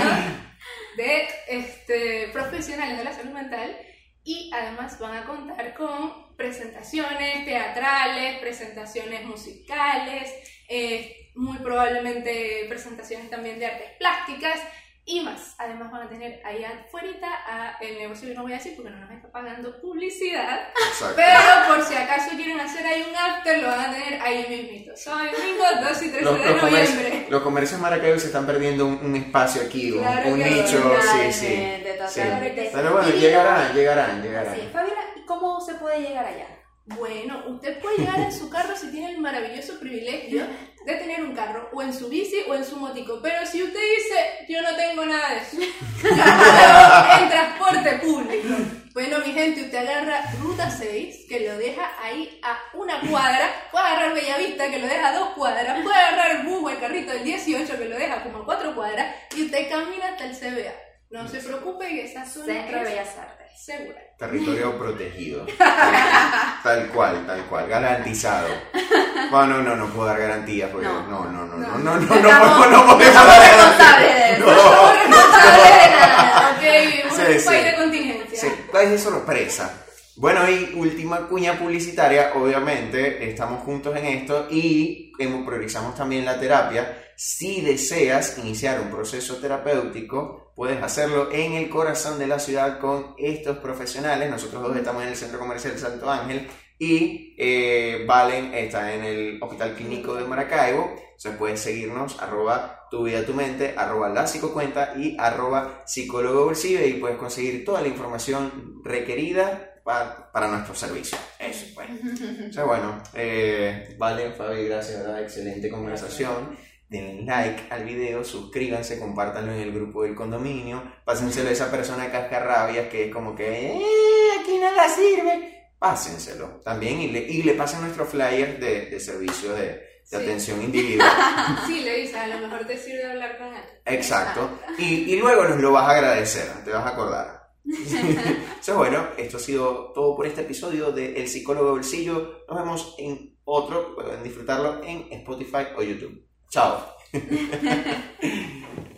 de este, profesionales de la salud mental y además van a contar con presentaciones teatrales, presentaciones musicales, eh, muy probablemente presentaciones también de artes plásticas y más. Además van a tener ahí afuera a el negocio que no voy a decir porque no nos está pagando publicidad, Exacto. pero por si acaso quieren hacer ahí un after lo van a tener ahí mismito. Son domingo 2 y 13 Los, de los noviembre. los comercios Maracaibo se están perdiendo un, un espacio aquí, un- Claro un, que nicho, sí, sí. sí. totalmente. Pero bueno, llegarán, llegarán, llegarán. Sí, Fabiola, ¿y cómo se puede llegar allá? Bueno, usted puede llegar en su carro si tiene el maravilloso privilegio de un carro, o en su bici o en su motico. Pero si usted dice, yo no tengo nada de eso, (laughs) en transporte público. Bueno, mi gente, usted agarra Ruta 6, que lo deja ahí a una cuadra, puede agarrar Bellavista, que lo deja a dos cuadras, puede agarrar el bus o el carrito del 18, que lo deja como a cuatro cuadras, y usted camina hasta el CBA. No se preocupe que esa zona Centro de Bellas Artes. segura. Territorio protegido. tal cual, tal cual, garantizado. Bueno, no, no, no puedo dar garantías porque no, No. no, no, no, No. no, no, no, no, podemos dar garantías. No. Somos responsables de nada, ok, un país de contingencia. Sí, país de sorpresa. Bueno, y última cuña publicitaria, obviamente, estamos juntos en esto y priorizamos también la terapia. Si deseas iniciar un proceso terapéutico, puedes hacerlo en el corazón de la ciudad con estos profesionales. Nosotros dos estamos en el Centro Comercial Santo Ángel y eh, Valen está en el Hospital Clínico de Maracaibo. Entonces puedes seguirnos, arroba tu vida, tu mente, arroba la psicocuenta y arroba psicólogo bolsillo y puedes conseguir toda la información requerida pa- para nuestro servicio. Eso, bueno. (laughs) O sea, bueno, eh, vale, Fabi, gracias, ¿verdad? Excelente conversación. Denle like al video, suscríbanse, compártanlo en el grupo del condominio, pásenselo a esa persona cascarrabias que es como que, "Eh, aquí nada sirve. Pásenselo también y le, y le pasen nuestro flyer de, de servicio de, de Sí. atención individual. (laughs) Sí, le dice, a lo mejor te sirve hablar con él. Exacto. Y, y luego nos lo vas a agradecer, te vas a acordar. (laughs) Entonces, bueno, esto ha sido todo por este episodio de El Psicólogo de Bolsillo. Nos vemos en otro, pueden disfrutarlo en Spotify o YouTube. Chao. (laughs)